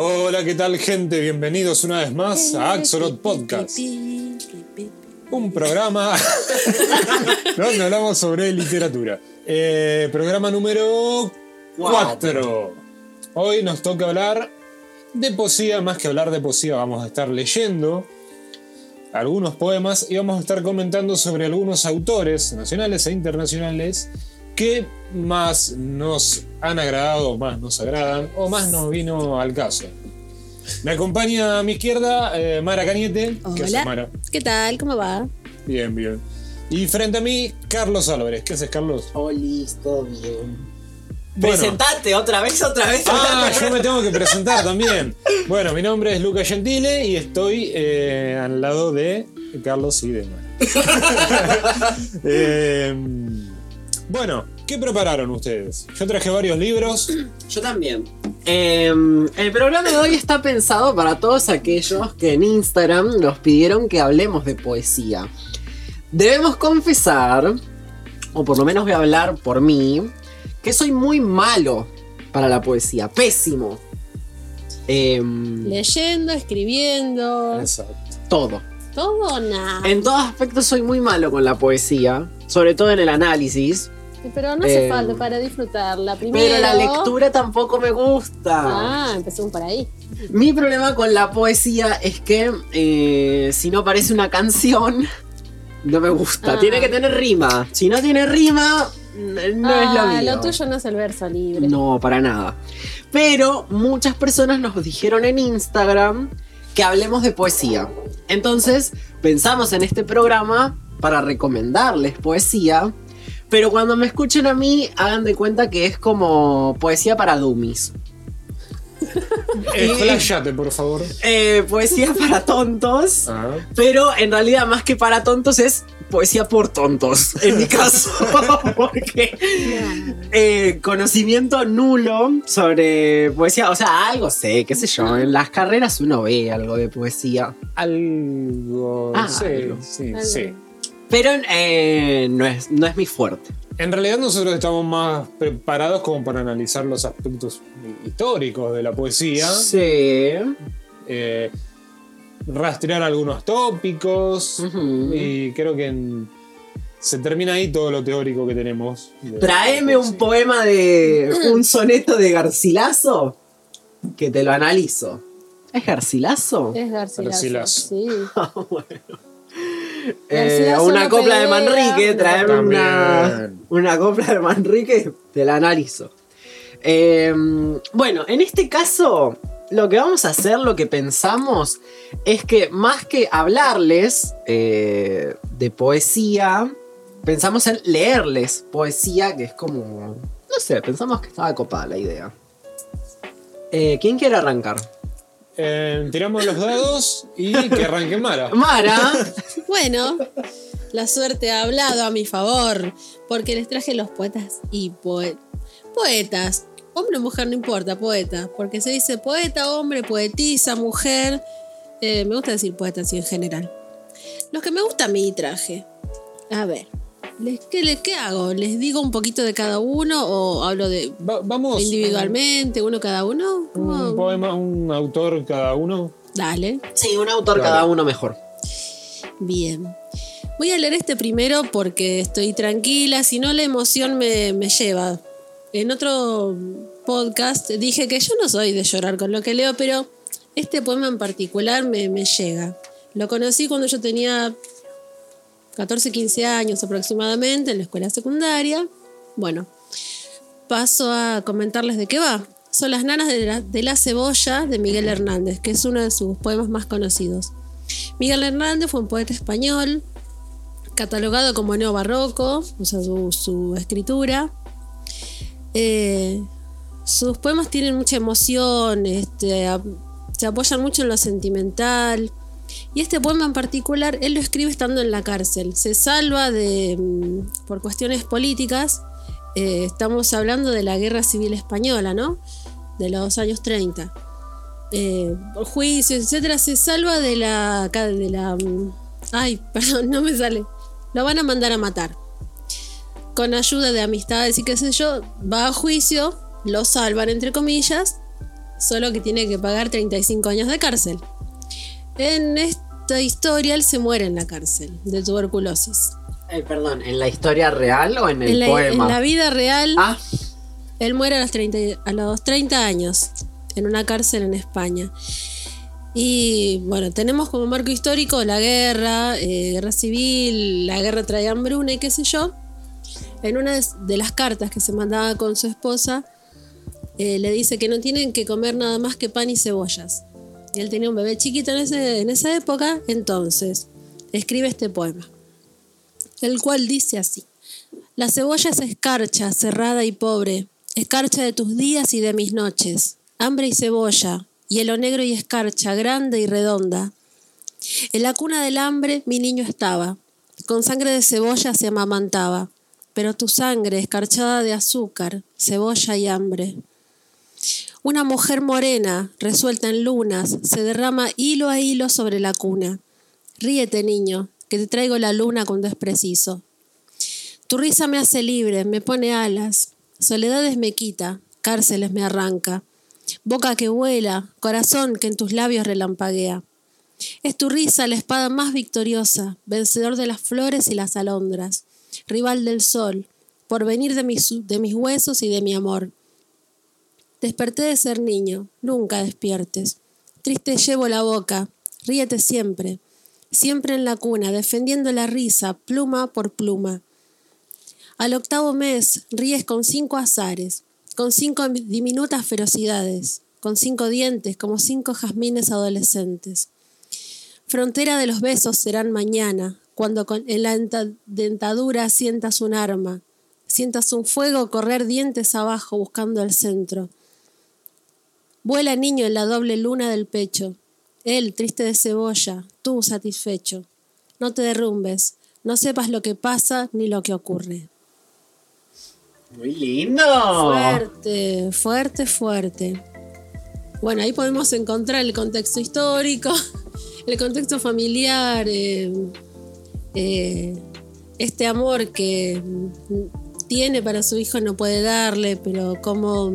Hola, ¿qué tal gente? Bienvenidos una vez más a Axolot Podcast. Un programa donde hablamos sobre literatura. Eh, programa número 4. Hoy nos toca hablar de poesía, más que hablar de poesía vamos a estar leyendo algunos poemas y vamos a estar comentando sobre algunos autores nacionales e internacionales que más nos han agradado, más nos agradan o más nos vino al caso. Me acompaña a mi izquierda eh, Mara Cañete. ¿Qué haces, Hola. Mara? ¿Qué tal? ¿Cómo va? Bien, bien. Y frente a mí, Carlos Álvarez. ¿Qué haces, Carlos? Oh, listo, bien. Bueno. Presentate otra vez, otra vez. Ah, yo me tengo que presentar también. Bueno, mi nombre es Luca Gentile y estoy eh, al lado de Carlos y de Mara. Eh, bueno, ¿qué prepararon ustedes? Yo traje varios libros. Yo también. Eh, el programa de hoy está pensado para todos aquellos que en Instagram nos pidieron que hablemos de poesía. Debemos confesar, o por lo menos voy a hablar por mí, que soy muy malo para la poesía. Pésimo. Eh, Leyendo, escribiendo. Exacto. todo. Todo o nada. En todos aspectos soy muy malo con la poesía, sobre todo en el análisis. Pero no hace Eh, falta para disfrutarla. Primero. Pero la lectura tampoco me gusta. Ah, empecemos por ahí. Mi problema con la poesía es que eh, si no parece una canción, no me gusta. Ah. Tiene que tener rima. Si no tiene rima, n- no es lo ah, mío. lo tuyo no es el verso libre. No, para nada. Pero muchas personas nos dijeron en Instagram que hablemos de poesía. Entonces pensamos en este programa para recomendarles poesía. Pero cuando me escuchen a mí, hagan de cuenta que es como poesía para dummies. Expláyate, por favor. Eh, poesía para tontos. Ah. Pero en realidad, más que para tontos, es poesía por tontos, en mi caso. Porque eh, conocimiento nulo sobre poesía. O sea, algo sé, qué sé yo. En las carreras uno ve algo de poesía. Algo. Ah, sí, algo. sí, Algo. sí. Pero eh, no, es, no es mi fuerte. En realidad nosotros estamos más preparados como para analizar los aspectos históricos de la poesía, Sí. eh, rastrear algunos tópicos y creo que en- se termina ahí todo lo teórico que tenemos. Traeme un poema de. un soneto de Garcilaso que te lo analizo. ¿Es Garcilaso? Es Garcilaso. Garcilaso. Sí. Eh, una copla de Manrique, no. traerme una, una copla de Manrique, te la analizo. Eh, bueno, en este caso, lo que vamos a hacer, lo que pensamos, es que más que hablarles eh, de poesía, pensamos en leerles poesía, que es como. No sé, pensamos que estaba copada la idea. Eh, ¿Quién quiere arrancar? Eh, tiramos los dados y que arranque Mara. Mara. Bueno, la suerte ha hablado a mi favor. Porque les traje los poetas y poe- poetas. Hombre o mujer, no importa, poeta. Porque se dice poeta, hombre, poetisa, mujer. Eh, me gusta decir poeta así en general. Los que me gusta a mí traje. A ver, les- ¿qué, le- ¿qué hago? ¿Les digo un poquito de cada uno o hablo de Va- vamos. individualmente, uno cada uno? Un poema, un autor cada uno. Dale. Sí, un autor cada uno mejor. Bien. Voy a leer este primero porque estoy tranquila, si no la emoción me, me lleva. En otro podcast dije que yo no soy de llorar con lo que leo, pero este poema en particular me, me llega. Lo conocí cuando yo tenía 14, 15 años aproximadamente en la escuela secundaria. Bueno, paso a comentarles de qué va. Son las nanas de la, de la cebolla de Miguel Hernández, que es uno de sus poemas más conocidos. Miguel Hernández fue un poeta español, catalogado como neobarroco, o sea, su, escritura. Eh, sus poemas tienen mucha emoción, este, se apoyan mucho en lo sentimental. Y este poema en particular, él lo escribe estando en la cárcel. Se salva de, mm, por cuestiones políticas. eh, estamos hablando de la Guerra Civil Española, ¿no? De los años 30 eh, por juicios, etcétera, se salva de la. de la. mm, Ay, perdón, no me sale. Lo van a mandar a matar. Con ayuda de amistades y qué sé yo, va a juicio, lo salvan entre comillas solo que tiene que pagar 35 años de cárcel. En esta historia él se muere en la cárcel de tuberculosis. Eh, perdón, ¿en la historia real o en el En la, poema? en la vida real, Ah, él muere a los, 30, a los 30 años en una cárcel en España. Y bueno, tenemos como marco histórico la guerra, eh, guerra civil, la guerra trae hambruna y qué sé yo. En una de- de las cartas que se mandaba con su esposa, eh, le dice que no tienen que comer nada más que pan y cebollas. Él tenía un bebé chiquito en, en esa época, entonces escribe este poema, el cual dice así. La cebolla es escarcha, cerrada y pobre, escarcha de tus días y de mis noches, hambre y cebolla, hielo negro y escarcha, grande y redonda. En la cuna del hambre mi niño estaba, con sangre de cebolla se amamantaba, pero tu sangre escarchada de azúcar, cebolla y hambre. Una mujer morena, resuelta en lunas, se derrama hilo a hilo sobre la cuna. Ríete, niño, que te traigo la luna cuando es preciso. Tu risa me hace libre, me pone alas, soledades me quita, cárceles me arranca, boca que vuela, corazón que en tus labios relampaguea. Es tu risa la espada más victoriosa, vencedor de las flores y las alondras, rival del sol, porvenir de mis, de mis huesos y de mi amor. Desperté de ser niño, nunca despiertes. Triste llevo la boca, ríete siempre, siempre en la cuna, defendiendo la risa, pluma por pluma. Al octavo mes ríes con cinco azares, con cinco diminutas ferocidades, con cinco dientes como cinco jazmines adolescentes. Frontera de los besos serán mañana, cuando con, en la enta- dentadura sientas un arma, sientas un fuego correr dientes abajo buscando el centro. Vuela niño en la doble luna del pecho, él triste de cebolla, tú satisfecho. No te derrumbes, no sepas lo que pasa ni lo que ocurre. muy lindo. Fuerte, fuerte, fuerte. Bueno, ahí podemos encontrar el contexto histórico, el contexto familiar, eh, eh, este amor que tiene para su hijo no puede darle, pero como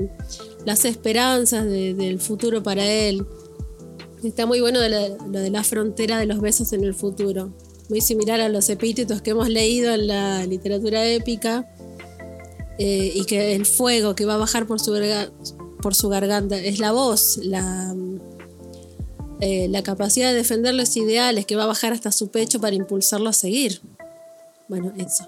las esperanzas de- del futuro para él. Está muy bueno lo de la frontera de los besos en el futuro. Muy similar a los epítetos que hemos leído en la literatura épica. eh, y que el fuego que va a bajar por su, por su garganta es la voz, la, eh, la capacidad de defender los ideales que va a bajar hasta su pecho para impulsarlo a seguir. Bueno, eso.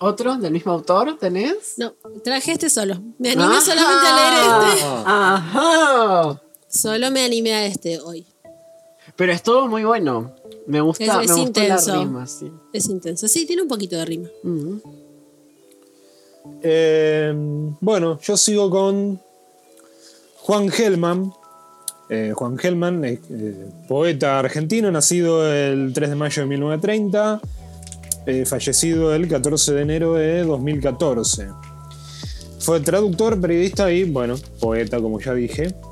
¿Otro del mismo autor tenés? No, traje este solo. Me animé Ajá. solamente a leer este. Ajá. Solo me animé a este hoy. Pero estuvo muy bueno. Me gusta, Es- es me intenso. la rima, sí. Es intenso. Sí, tiene un poquito de rima. Mm. Eh, bueno, yo sigo con Juan Gelman. Eh, Juan Gelman, eh, eh, poeta argentino, nacido el 3 de mayo de 1930, eh, fallecido el 14 de enero de 2014. Fue traductor, periodista y, bueno, poeta, como ya dije.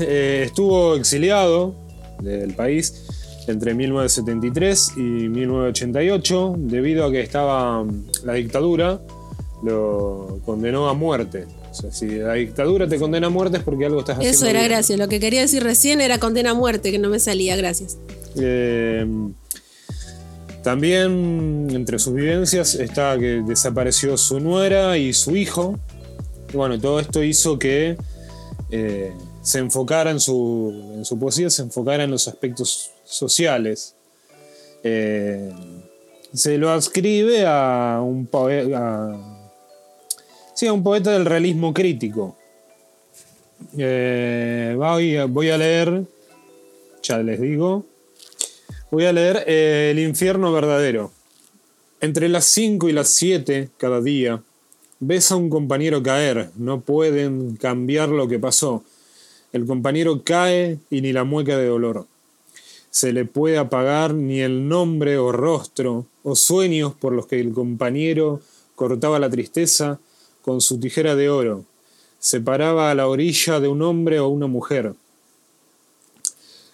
Eh, estuvo exiliado del país entre 1973 y 1988 debido a que estaba mm, la dictadura lo condenó a muerte. O sea, si la dictadura te condena a muerte es porque algo estás haciendo Eso era bien. gracia. Lo que quería decir recién era condena a muerte, que no me salía. Gracias. Eh, también entre sus vivencias está que desapareció su nuera y su hijo. Y bueno, todo esto hizo que eh, se enfocara en su, en su poesía, se enfocara en los aspectos sociales. Eh, se lo adscribe a un poeta. Sí, a un poeta del realismo crítico. Eh, voy, voy a leer, ya les digo, voy a leer eh, El infierno verdadero. Entre las 5 y las 7 cada día, ves a un compañero caer, no pueden cambiar lo que pasó. El compañero cae y ni la mueca de dolor. Se le puede apagar ni el nombre o rostro o sueños por los que el compañero cortaba la tristeza con su tijera de oro, separaba a la orilla de un hombre o una mujer.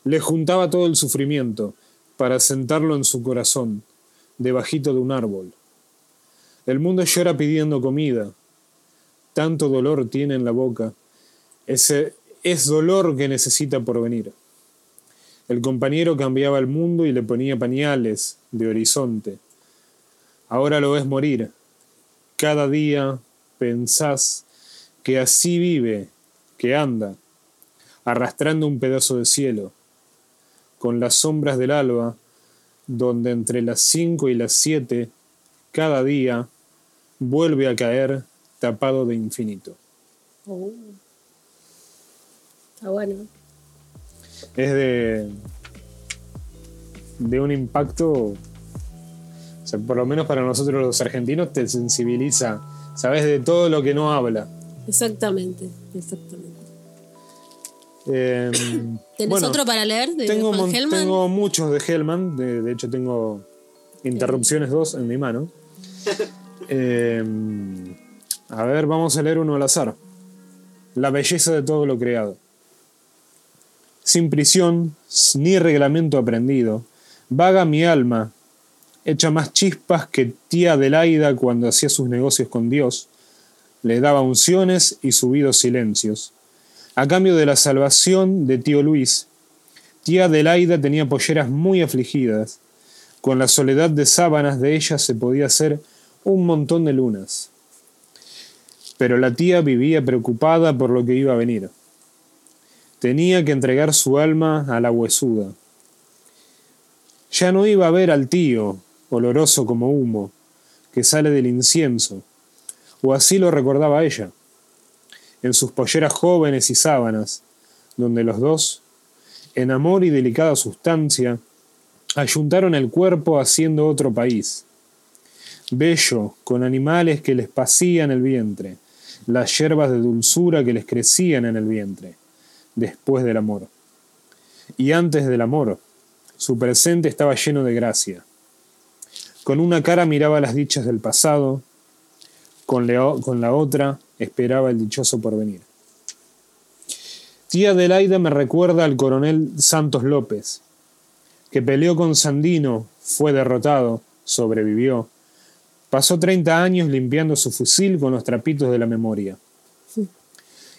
Le juntaba todo el sufrimiento para sentarlo en su corazón, debajito de un árbol. El mundo llora pidiendo comida. tanto dolor tiene en la boca. Ese es dolor que necesita por venir. El compañero cambiaba el mundo y le ponía pañales de horizonte. Ahora lo ves morir. Cada día pensás que así vive, que anda, arrastrando un pedazo de cielo, con las sombras del alba, donde entre las cinco y las siete, cada día, vuelve a caer tapado de infinito. Oh. Está bueno. Es de, de un impacto, o sea, por lo menos para nosotros los argentinos, te sensibiliza, sabes de todo lo que no habla. Exactamente, exactamente. Eh, ¿Tenés bueno, otro para leer de tengo, Juan Gelman? tengo muchos de Hellman, de, de hecho tengo Interrupciones 2 en mi mano. Eh, a ver, vamos a leer uno al azar. La belleza de todo lo creado. Sin prisión ni reglamento aprendido, vaga mi alma, hecha más chispas que tía Adelaida cuando hacía sus negocios con Dios, le daba unciones y subidos silencios. A cambio de la salvación de tío Luis, tía Adelaida tenía polleras muy afligidas. Con la soledad de sábanas de ella se podía hacer un montón de lunas. Pero la tía vivía preocupada por lo que iba a venir. Tenía que entregar su alma a la huesuda. Ya no iba a ver al tío, oloroso como humo, que sale del incienso, o así lo recordaba ella, en sus polleras jóvenes y sábanas, donde los dos, en amor y delicada sustancia, ayuntaron el cuerpo haciendo otro país, bello, con animales que les pacían el vientre, las yerbas de dulzura que les crecían en el vientre, después del amor. Y antes del amor, su presente estaba lleno de gracia. Con una cara miraba las dichas del pasado, con la otra esperaba el dichoso porvenir. Tía Adelaida me recuerda al coronel Santos López, que peleó con Sandino, fue derrotado, sobrevivió. Pasó 30 años limpiando su fusil con los trapitos de la memoria.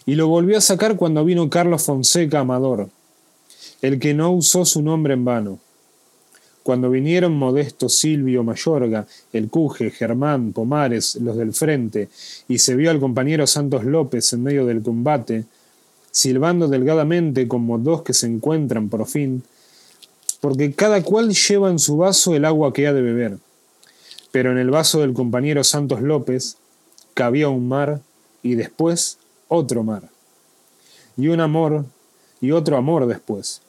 Y lo volvió a sacar cuando vino Carlos Fonseca Amador, el que no usó su nombre en vano. Cuando vinieron Modesto, Silvio, Mayorga, el Cuje, Germán, Pomares, los del frente, y se vio al compañero Santos López en medio del combate, silbando delgadamente como dos que se encuentran por fin, porque cada cual lleva en su vaso el agua que ha de beber. Pero en el vaso del compañero Santos López cabía un mar y después otro mar. Y un amor y otro amor después.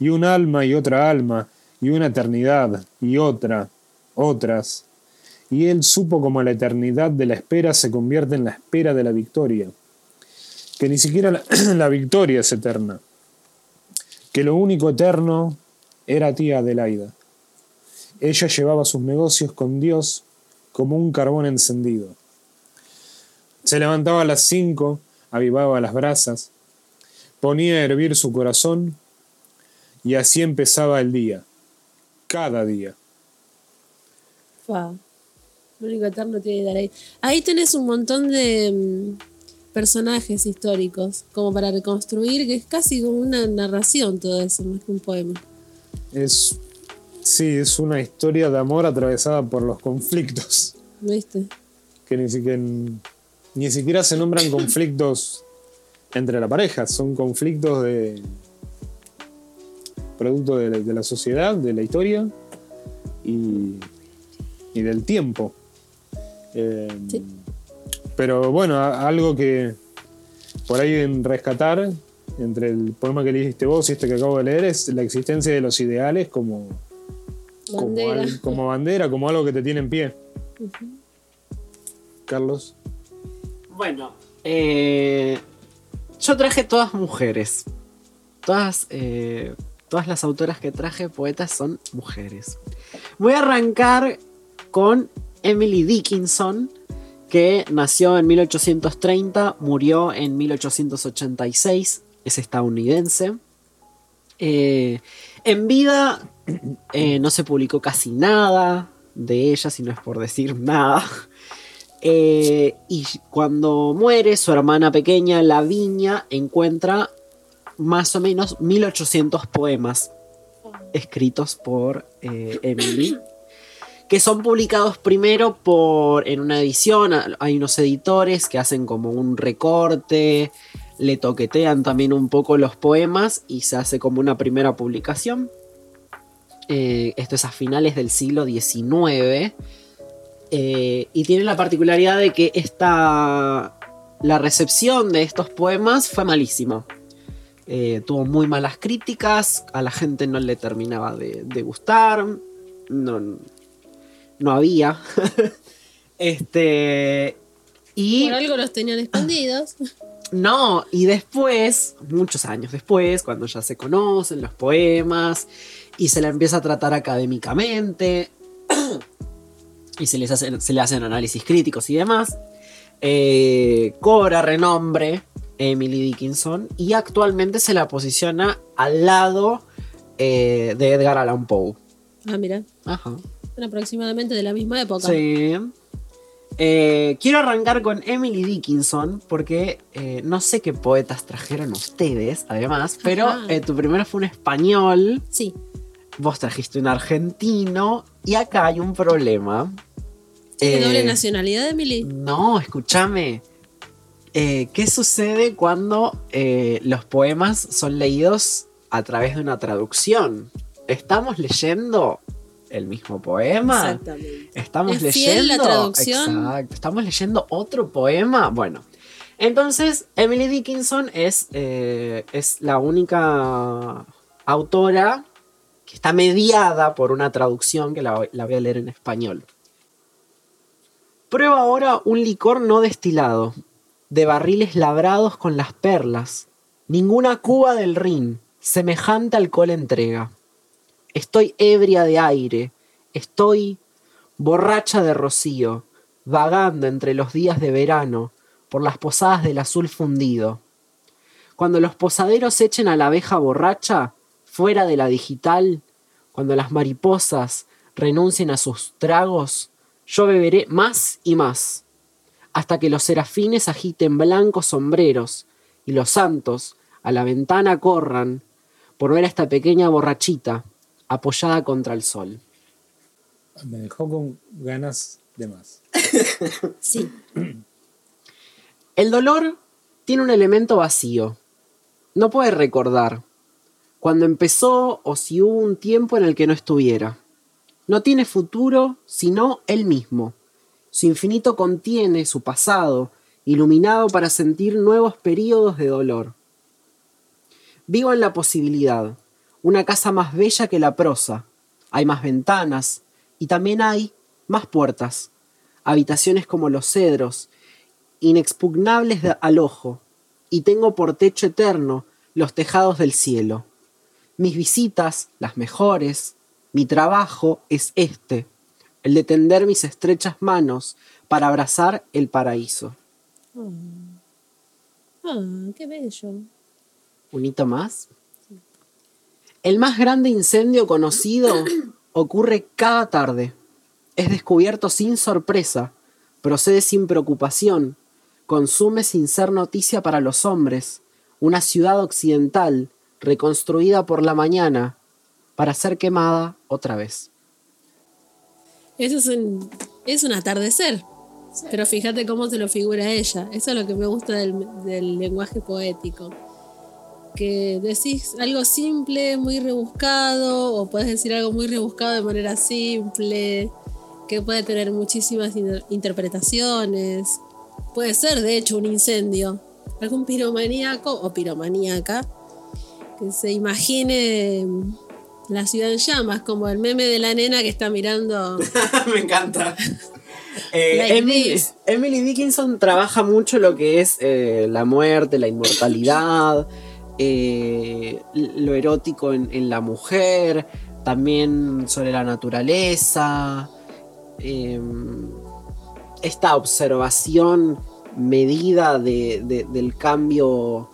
Y un alma y otra alma y una eternidad y otra, otras. Y él supo como la eternidad de la espera se convierte en la espera de la victoria. Que ni siquiera la, la victoria es eterna. Que lo único eterno era tía Adelaida. Ella llevaba sus negocios con Dios como un carbón encendido. Se levantaba a las cinco, avivaba las brasas, ponía a hervir su corazón y así empezaba el día, cada día. Fa. Lo único eterno tiene que dar ahí. Ahí tenés un montón de mm, personajes históricos, como para reconstruir, que es casi como una narración todo eso, más que un poema. Es, sí, es una historia de amor atravesada por los conflictos, ¿Viste? que ni siquiera, ni siquiera se nombran conflictos entre la pareja, son conflictos de producto de la, de la sociedad, de la historia y, y del tiempo. Eh, Sí. Pero bueno, a- algo que por ahí en rescatar entre el poema que leíste vos y este que acabo de leer es la existencia de los ideales como, como, Bandera. al- como bandera, como algo que te tiene en pie. Carlos. Bueno, eh, yo traje todas mujeres. Todas, eh, todas las autoras que traje, poetas, son mujeres. Voy a arrancar con Emily Dickinson, que nació en 1830, murió en 1886, es estadounidense. Eh, en vida eh, no se publicó casi nada de ella, si no es por decir nada. Eh, y cuando muere, su hermana pequeña, Lavinia, encuentra más o menos 1800 poemas escritos por eh, Emily, que son publicados primero por, en una edición. Hay unos editores que hacen como un recorte, le toquetean también un poco los poemas y se hace como una primera publicación. Eh, esto es a finales del siglo XIX. Eh, y tiene la particularidad de que esta, la recepción de estos poemas fue malísima. Eh, tuvo muy malas críticas, a la gente no le terminaba de, gustar, no, no había. este. Y. Por algo los tenían escondidos. No, y después, muchos años después, cuando ya se conocen los poemas y se la empieza a tratar académicamente y se, les se le hacen análisis críticos y demás, eh, cobra renombre Emily Dickinson y actualmente se la posiciona al lado eh, de Edgar Allan Poe. Ah, mira. Ajá. aproximadamente de la misma época. Sí. Eh, quiero arrancar con Emily Dickinson porque eh, no sé qué poetas trajeron ustedes, además, pero tu primero fue un español. Sí. Vos trajiste un argentino y acá hay un problema. ¿Tiene doble nacionalidad, Emily? No, escúchame. Eh, ¿Qué sucede cuando eh, los poemas son leídos a través de una traducción? ¿Estamos leyendo el mismo poema? Exactamente. ¿Estamos leyendo? la traducción? Exacto. ¿Estamos leyendo otro poema? Bueno. Entonces, Emily Dickinson es, eh, es la única autora que está mediada por una traducción que la, la voy a leer en español. Prueba ahora un licor no destilado, de barriles labrados con las perlas. Ninguna cuba del Rin semejante alcohol entrega. Estoy ebria de aire, estoy borracha de rocío, vagando entre los días de verano por las posadas del azul fundido. Cuando los posaderos echen a la abeja borracha, fuera de la digital, cuando las mariposas renuncien a sus tragos, yo beberé más y más hasta que los serafines agiten blancos sombreros y los santos a la ventana corran por ver a esta pequeña borrachita apoyada contra el sol. Me dejó con ganas de más. sí. El dolor tiene un elemento vacío. No puede recordar cuando empezó o si hubo un tiempo en el que no estuviera. No tiene futuro sino él mismo su infinito contiene su pasado, iluminado para sentir nuevos períodos de dolor. Vivo en la posibilidad, una casa más bella que la prosa. Hay más ventanas y también hay más puertas, habitaciones como los cedros, inexpugnables al ojo, y tengo por techo eterno los tejados del cielo. Mis visitas, las mejores, mi trabajo es este, el de tender mis estrechas manos para abrazar el paraíso. Ah, qué bello. ¿Un hito más? El más grande incendio conocido ocurre cada tarde. Es descubierto sin sorpresa, procede sin preocupación, consume sin ser noticia para los hombres, una ciudad occidental reconstruida por la mañana para ser quemada otra vez. Eso es un, es un atardecer. Pero fíjate cómo se lo figura ella. Eso es lo que me gusta del, lenguaje poético. Que decís algo simple, muy rebuscado, o puedes decir algo muy rebuscado de manera simple, que puede tener muchísimas interpretaciones. Puede ser, de hecho, un incendio. Algún piromaníaco o piromaníaca que se imagine la ciudad en llamas, como el meme de la nena que está mirando. Me encanta. Eh, Emily, Dickinson trabaja mucho lo que es eh, la muerte, la inmortalidad, eh, lo erótico en, la mujer, también sobre la naturaleza, em, esta observación medida del cambio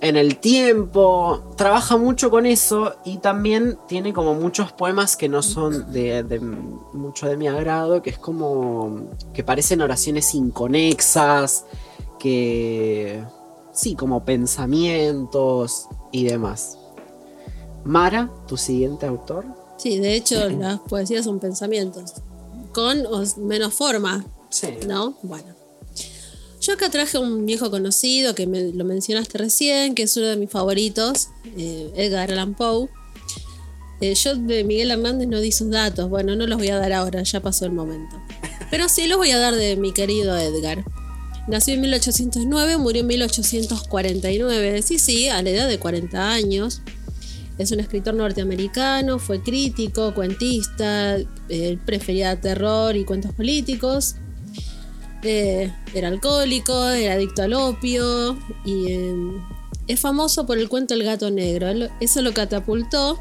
en el tiempo, trabaja mucho con eso y también tiene como muchos poemas que no son de, de mucho de mi agrado, que es como que parecen oraciones inconexas, que sí, como pensamientos y demás. Mara, tu siguiente autor. Sí, de hecho las poesías son pensamientos, con o menos forma, Sí. ¿no? Bueno. Yo acá traje un viejo conocido que me, lo mencionaste recién, que es uno de mis favoritos, eh, Edgar Allan Poe. Eh, yo de Miguel Hernández no di sus datos, bueno, no los voy a dar ahora, ya pasó el momento. Pero sí los voy a dar de mi querido Edgar. Nació en 1809, murió en 1849, sí, sí, a la edad de 40 años. Es un escritor norteamericano, fue crítico, cuentista, eh, prefería terror y cuentos políticos. Era alcohólico, era adicto al opio y eh, es famoso por el cuento El gato negro. Eso lo catapultó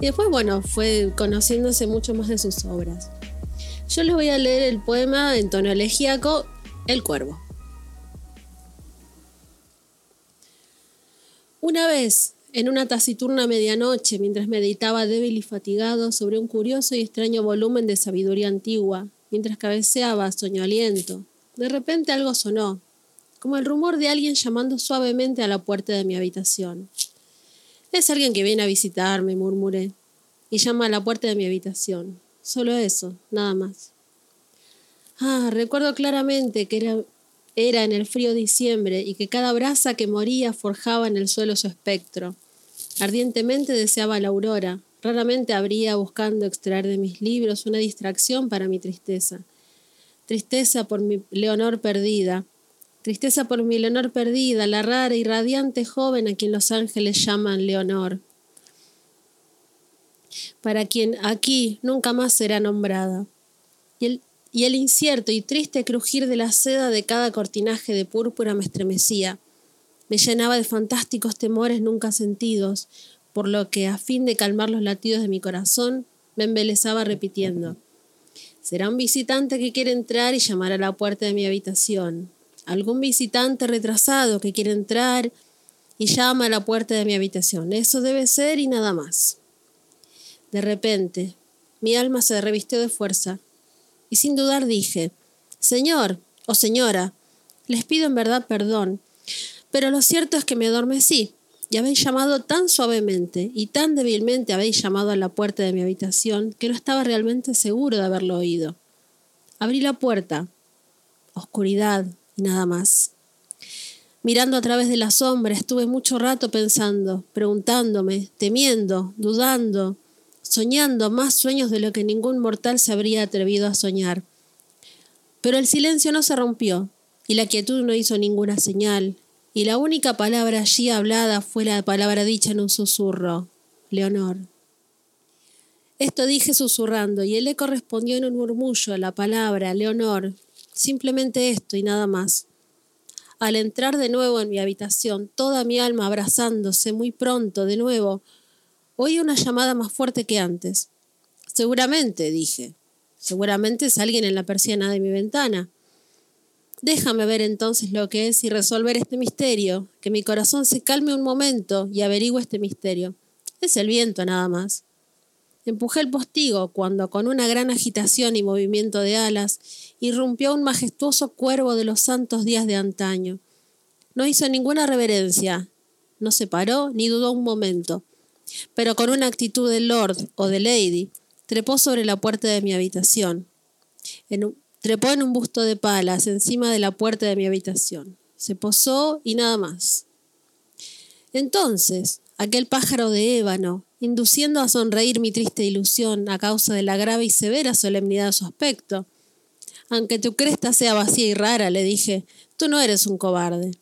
y después, bueno, fue conociéndose mucho más de sus obras. Yo les voy a leer el poema en tono elegíaco, El cuervo. Una vez, en una taciturna medianoche, mientras meditaba débil y fatigado sobre un curioso y extraño volumen de sabiduría antigua, mientras cabeceaba soñoliento, de repente algo sonó, como el rumor de alguien llamando suavemente a la puerta de mi habitación. Es alguien que viene a visitarme, murmuré, y llama a la puerta de mi habitación. Solo eso, nada más. Ah, recuerdo claramente que era, era en el frío diciembre y que cada brasa que moría forjaba en el suelo su espectro. Ardientemente deseaba la aurora. Raramente habría buscando extraer de mis libros una distracción para mi tristeza. Tristeza por mi Leonor perdida. Tristeza por mi Leonor perdida, la rara y radiante joven a quien los ángeles llaman Leonor. Para quien aquí nunca más será nombrada. Y el, y el incierto y triste crujir de la seda de cada cortinaje de púrpura me estremecía. Me llenaba de fantásticos temores nunca sentidos, por lo que, a fin de calmar los latidos de mi corazón, me embelezaba repitiendo. Será un visitante que quiere entrar y llamar a la puerta de mi habitación. Algún visitante retrasado que quiere entrar y llama a la puerta de mi habitación. Eso debe ser y nada más. De repente, mi alma se revistió de fuerza y sin dudar dije, Señor o señora, les pido en verdad perdón, pero lo cierto es que me adormecí y habéis llamado tan suavemente y tan débilmente habéis llamado a la puerta de mi habitación que no estaba realmente seguro de haberlo oído. Abrí la puerta. Oscuridad y nada más. Mirando a través de la sombra estuve mucho rato pensando, preguntándome, temiendo, dudando, soñando más sueños de lo que ningún mortal se habría atrevido a soñar. Pero el silencio no se rompió, y la quietud no hizo ninguna señal, y la única palabra allí hablada fue la palabra dicha en un susurro, Leonor. Esto dije susurrando, y el eco respondió en un murmullo a la palabra, Leonor, simplemente esto y nada más. Al entrar de nuevo en mi habitación, toda mi alma abrazándose muy pronto de nuevo, oí una llamada más fuerte que antes. Seguramente, dije. Seguramente es alguien en la persiana de mi ventana. Déjame ver entonces lo que es y resolver este misterio, que mi corazón se calme un momento y averigüe este misterio. Es el viento nada más. Empujé el postigo cuando, con una gran agitación y movimiento de alas, irrumpió un majestuoso cuervo de los santos días de antaño. No hizo ninguna reverencia, no se paró ni dudó un momento, pero con una actitud de lord o de lady, trepó sobre la puerta de mi habitación. En un, trepó en un busto de palas encima de la puerta de mi habitación. Se posó y nada más. Entonces, aquel pájaro de ébano, induciendo a sonreír mi triste ilusión a causa de la grave y severa solemnidad de su aspecto. Aunque tu cresta sea vacía y rara, le dije, tú no eres un cobarde.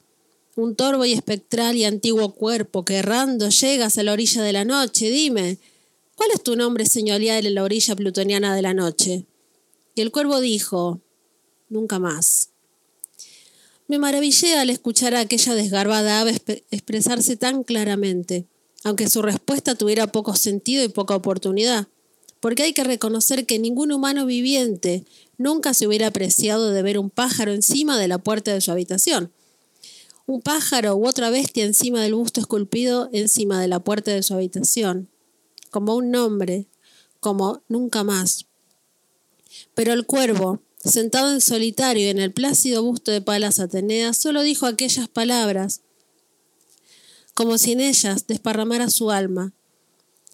Un torvo y espectral y antiguo cuerpo que errando llegas a la orilla de la noche, dime, ¿cuál es tu nombre señorial en la orilla plutoniana de la noche? Y el cuervo dijo, nunca más. Me maravillé al escuchar a aquella desgarbada ave expresarse tan claramente aunque su respuesta tuviera poco sentido y poca oportunidad, porque hay que reconocer que ningún humano viviente nunca se hubiera apreciado de ver un pájaro encima de la puerta de su habitación. un pájaro u otra bestia encima del busto esculpido encima de la puerta de su habitación, como un nombre, como nunca más. Pero el cuervo, sentado en solitario en el plácido busto de Palas Atenea, solo dijo aquellas palabras, como si en ellas desparramara su alma.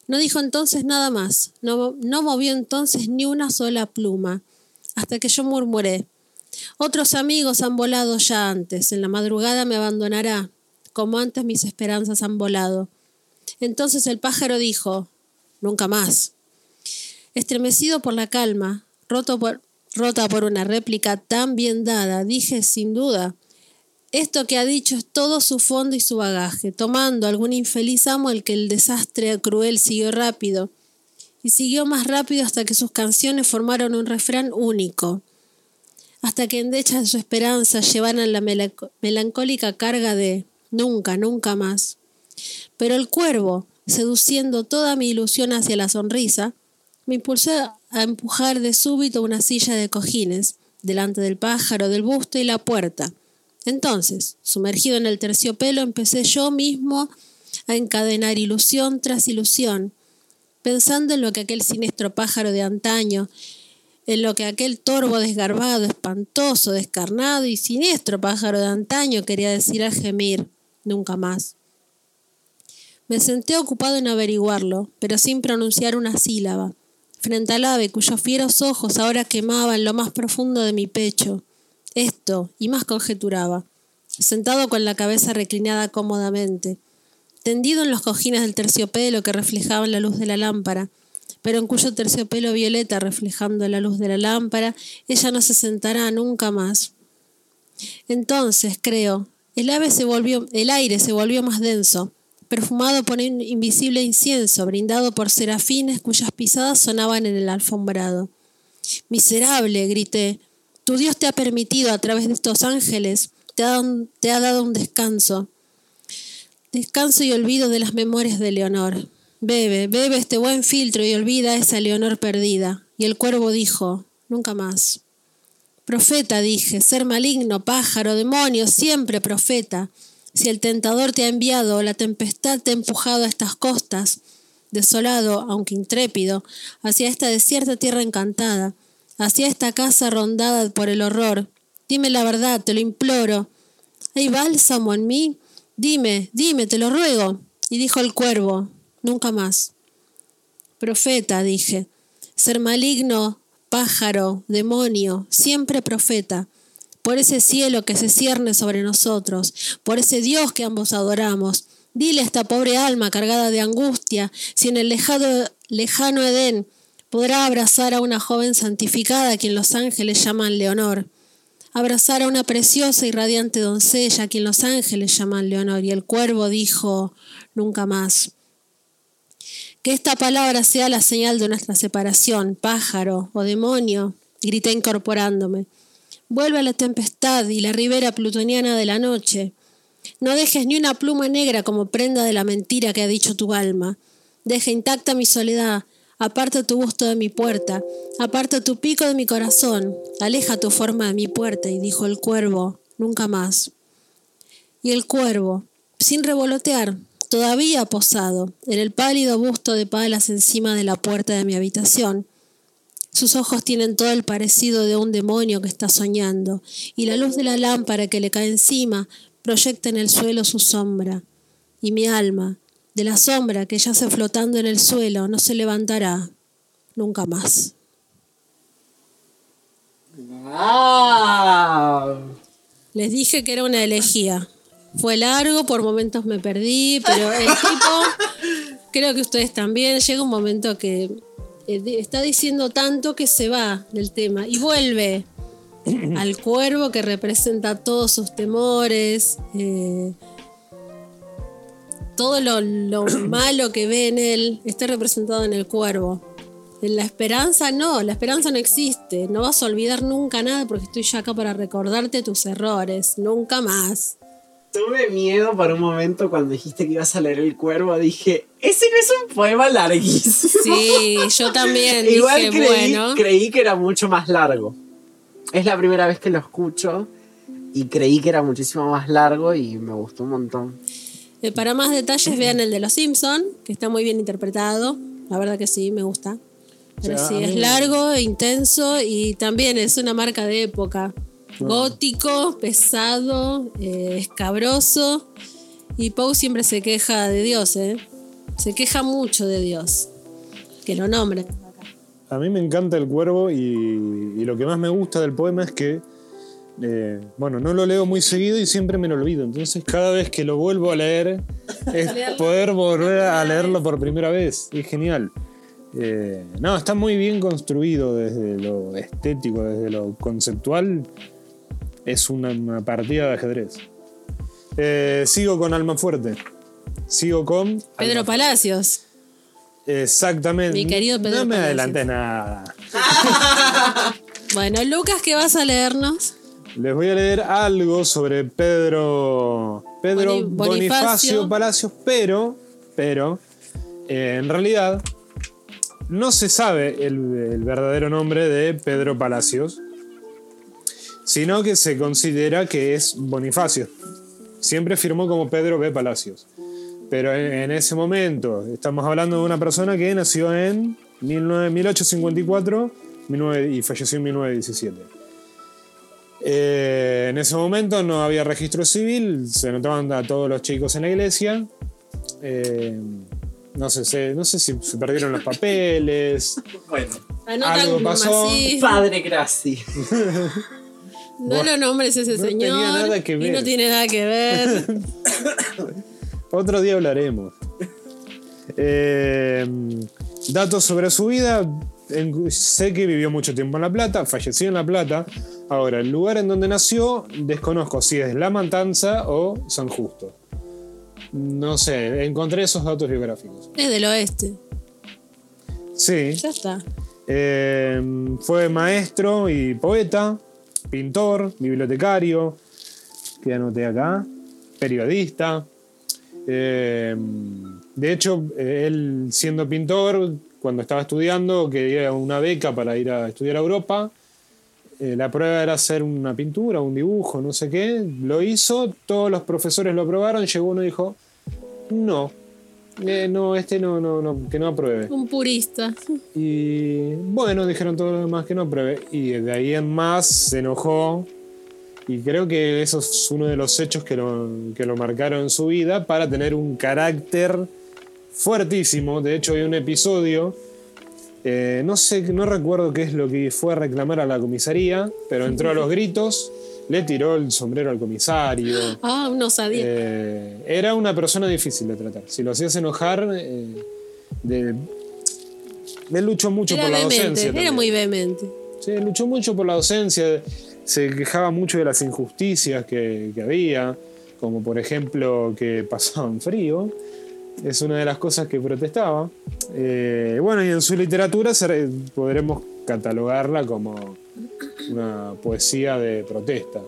No dijo entonces nada más, no, no movió entonces ni una sola pluma, hasta que yo murmuré, otros amigos han volado ya antes, en la madrugada me abandonará, como antes mis esperanzas han volado. Entonces el pájaro dijo, nunca más. Estremecido por la calma, roto por, rota por una réplica tan bien dada, dije sin duda, esto que ha dicho es todo su fondo y su bagaje, tomando algún infeliz amo el que el desastre cruel siguió rápido, y siguió más rápido hasta que sus canciones formaron un refrán único, hasta que endechas de su esperanza llevaran la melancólica carga de nunca, nunca más. Pero el cuervo, seduciendo toda mi ilusión hacia la sonrisa, me impulsó a empujar de súbito una silla de cojines, delante del pájaro, del busto y la puerta. Entonces, sumergido en el terciopelo, empecé yo mismo a encadenar ilusión tras ilusión, pensando en lo que aquel siniestro pájaro de antaño, en lo que aquel torvo desgarbado, espantoso, descarnado y siniestro pájaro de antaño quería decir al gemir, nunca más. Me senté ocupado en averiguarlo, pero sin pronunciar una sílaba, frente al ave cuyos fieros ojos ahora quemaban lo más profundo de mi pecho. Esto, y más conjeturaba, sentado con la cabeza reclinada cómodamente, tendido en los cojines del terciopelo que reflejaban la luz de la lámpara, pero en cuyo terciopelo violeta reflejando la luz de la lámpara, ella no se sentará nunca más. Entonces, creo, el ave se volvió, el aire se volvió más denso, perfumado por un invisible incienso, brindado por serafines cuyas pisadas sonaban en el alfombrado. Miserable, grité, tu Dios te ha permitido a través de estos ángeles, te ha, te ha dado un descanso. Descanso y olvido de las memorias de Leonor. Bebe, bebe este buen filtro y olvida esa Leonor perdida. Y el cuervo dijo, nunca más. Profeta, dije, ser maligno, pájaro, demonio, siempre profeta. Si el tentador te ha enviado la tempestad te ha empujado a estas costas, desolado, aunque intrépido, hacia esta desierta tierra encantada, hacia esta casa rondada por el horror, dime la verdad, te lo imploro. ¿Hay bálsamo en mí? Dime, dime, te lo ruego. Y dijo el cuervo, nunca más. Profeta, dije, ser maligno, pájaro, demonio, siempre profeta, por ese cielo que se cierne sobre nosotros, por ese Dios que ambos adoramos. Dile a esta pobre alma cargada de angustia si en el lejano, lejano Edén podrá abrazar a una joven santificada a quien los ángeles llaman Leonor. Abrazar a una preciosa y radiante doncella a quien los ángeles llaman Leonor. Y el cuervo dijo, nunca más. Que esta palabra sea la señal de nuestra separación, pájaro o demonio, grité incorporándome. Vuelve a la tempestad y la ribera plutoniana de la noche. No dejes ni una pluma negra como prenda de la mentira que ha dicho tu alma. Deja intacta mi soledad, aparta tu busto de mi puerta, aparta tu pico de mi corazón, aleja tu forma de mi puerta, y dijo el cuervo, nunca más. Y el cuervo, sin revolotear, todavía posado en el pálido busto de palas encima de la puerta de mi habitación. Sus ojos tienen todo el parecido de un demonio que está soñando, y la luz de la lámpara que le cae encima proyecta en el suelo su sombra. Y mi alma, de la sombra que yace flotando en el suelo, no se levantará nunca más. Les dije que era una elegía. Fue largo, por momentos me perdí, pero el tipo, creo que ustedes también, llega un momento que está diciendo tanto que se va del tema y vuelve al cuervo que representa todos sus temores, eh, todo lo, lo malo que ve en él está representado en el cuervo. En la esperanza no, la esperanza no existe. No vas a olvidar nunca nada porque estoy ya acá para recordarte tus errores. Nunca más. Tuve miedo por un momento cuando dijiste que ibas a leer El Cuervo. Dije, ese no es un poema larguísimo. Sí, yo también. Igual dije, creí, bueno. creí que era mucho más largo. Es la primera vez que lo escucho. y creí que era muchísimo más largo y me gustó un montón. Eh, para más detalles, vean el de Los Simpson, que está muy bien interpretado. La verdad que sí, me gusta. Pero sí, es largo, intenso y también es una marca de época. Gótico, pesado, eh, escabroso. Y Poe siempre se queja de Dios, ¿eh? Se queja mucho de Dios. Que lo nombren. A mí me encanta el cuervo y, y lo que más me gusta del poema es que, eh, bueno, no lo leo muy seguido y siempre me lo olvido. Entonces cada vez que lo vuelvo a leer es poder volver a leerlo por primera vez. Es genial. Eh, no, está muy bien construido desde lo estético, desde lo conceptual. Es una, una partida de ajedrez. Eh, sigo con Alma Fuerte. Sigo con... Pedro Palacios. Exactamente. Mi querido Pedro No me Palacios. adelanté nada. Bueno, Lucas, ¿qué vas a leernos? Les voy a leer algo sobre Pedro, Pedro Boni- Bonifacio. Bonifacio. Palacios, pero, pero, eh, en realidad no se sabe el, el verdadero nombre de Pedro Palacios, sino que se considera que es Bonifacio. Siempre firmó como Pedro B. Palacios. Pero en, en ese momento estamos hablando de una persona que nació en 19 1854 19 y falleció en 1917. Eh, en ese momento no había registro civil, se notaban a todos los chicos en la iglesia. Eh, no sé, se- no sé si se perdieron los papeles. Bueno, Algo pasó. padre Grassi. No lo nombres ese No señor. tenía nada que Y ver. no tiene nada que ver. Otro día hablaremos. Eh, datos sobre su vida. En- sé que vivió mucho tiempo en La Plata, falleció en La Plata. Ahora, el lugar en donde nació, desconozco si es La Matanza o San Justo. No sé, encontré esos datos biográficos. es del oeste. Sí, Ya está. Eh, fue maestro y poeta, pintor, bibliotecario, que anoté acá, periodista. Eh, de hecho, eh, él siendo pintor, cuando estaba estudiando, quería una beca para ir a estudiar a Europa. Eh, la prueba era hacer una pintura, un dibujo, no sé qué. Lo hizo, todos los profesores lo aprobaron, llegó uno y dijo, no, eh, no, este no, no, no, que no apruebe. Un purista. Y bueno, dijeron todos los demás que no pruebe. Y de ahí en más se enojó. Y creo que eso es uno de los hechos que lo, que lo marcaron en su vida para tener un carácter fuertísimo. De hecho, hay un episodio. eh, no sé, no recuerdo qué es lo que fue a reclamar a la comisaría, pero entró a los gritos, le tiró el sombrero al comisario. Ah, un osadía. Eh, era una persona difícil de tratar. Si lo hacías enojar, eh, de, él luchó mucho era por la vehemente. docencia. Era también. muy vehemente. Sí, luchó mucho por la docencia. Se quejaba mucho de las injusticias que, que había, como por ejemplo que pasaban frío. Es una de las cosas que protestaba. Eh, bueno, y en su literatura podremos catalogarla como una poesía de protesta.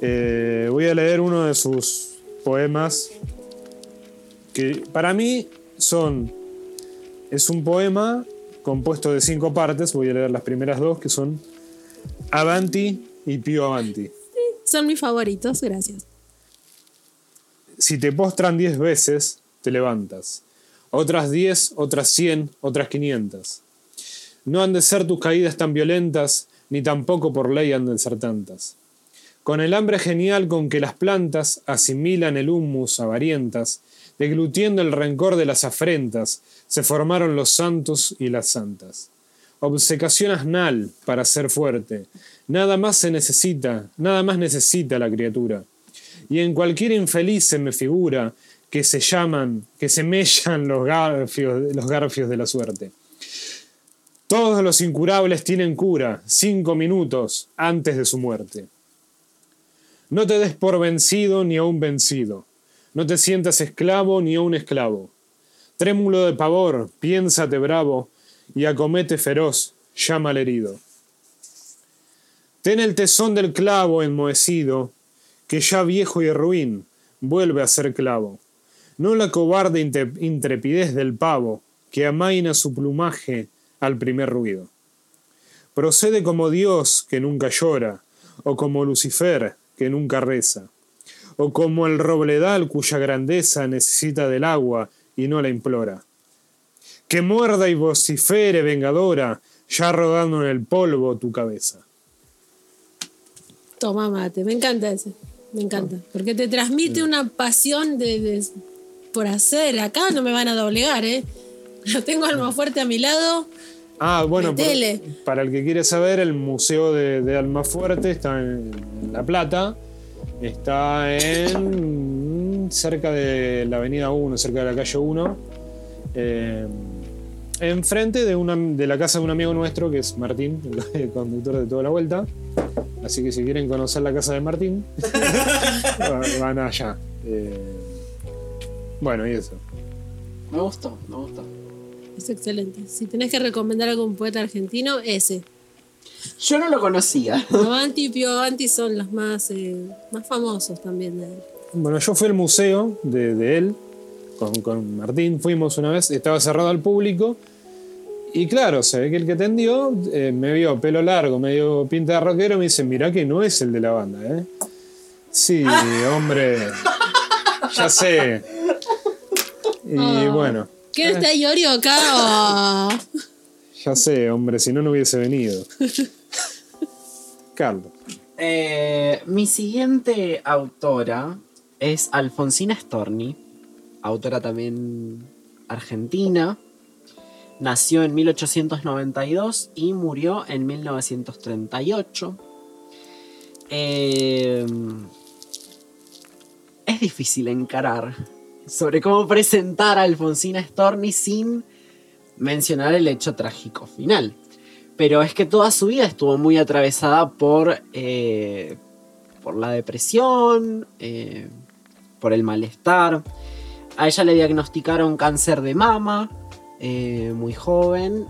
Eh, voy a leer uno de sus poemas que para mí son es un poema compuesto de cinco partes. Voy a leer las primeras dos que son Avanti y Pío Avanti. Son mis favoritos, gracias. Si te postran diez veces, te levantas. Otras diez, otras cien, otras quinientas. No han de ser tus caídas tan violentas, ni tampoco por ley han de ser tantas. Con el hambre genial con que las plantas asimilan el humus avarientas, deglutiendo el rencor de las afrentas, se formaron los santos y las santas. Obsecación asnal para ser fuerte. Nada más se necesita, nada más necesita la criatura. Y en cualquier infeliz se me figura que se llaman, que se mellan los garfios, los garfios de la suerte. Todos los incurables tienen cura cinco minutos antes de su muerte. No te des por vencido ni a un vencido. No te sientas esclavo ni a un esclavo. Trémulo de pavor, piénsate bravo y acomete feroz, llama al herido. Ten el tesón del clavo enmohecido, que ya viejo y ruin vuelve a ser clavo. No la cobarde intrepidez del pavo, que amaina su plumaje al primer ruido. Procede como Dios que nunca llora, o como Lucifer, que nunca reza, o como el robledal cuya grandeza necesita del agua y no la implora. Que muerda y vocifere vengadora, ya rodando en el polvo tu cabeza. Toma mate, me encanta ese. Me encanta. Porque te transmite una pasión de, de- por hacer. Acá no me van a doblegar, ¿eh? Lo tengo alma fuerte a mi lado. Ah, bueno, Metele. para el que quiere saber, el Museo de, de Almafuerte está en, La Plata. Está en. cerca de la avenida 1, cerca de la calle 1. eh, enfrente de, una, de la casa de un amigo nuestro, que es Martín, el conductor de toda la vuelta. Así que si quieren conocer la casa de Martín, va- van allá. Eh, bueno, y eso. Me gustó, me gustó. Es excelente. Si tenés que recomendar algún poeta argentino, ese. Yo no lo conocía. Avanti y Pio Avanti son los más, eh, más famosos también de él. Bueno, yo fui al museo de, de él con, con Martín, fuimos una vez, estaba cerrado al público. Y claro, se ve que el que atendió eh, me vio pelo largo, medio pinta de rockero, me dice, mirá que no es el de la banda, ¿eh? Sí, hombre, ya sé. Y bueno, ¿Qué está Iorio acá? Ya sé, hombre, si no, no hubiese venido. Carlos. Eh, mi siguiente autora es Alfonsina Storni, autora también argentina. Nació en 1892 y murió en 1938. Eh, es difícil encarar sobre cómo presentar a Alfonsina Storni sin mencionar el hecho trágico final. Pero es que toda su vida estuvo muy atravesada por, eh, por la depresión, eh, por el malestar. A ella le diagnosticaron cáncer de mama, eh, muy joven.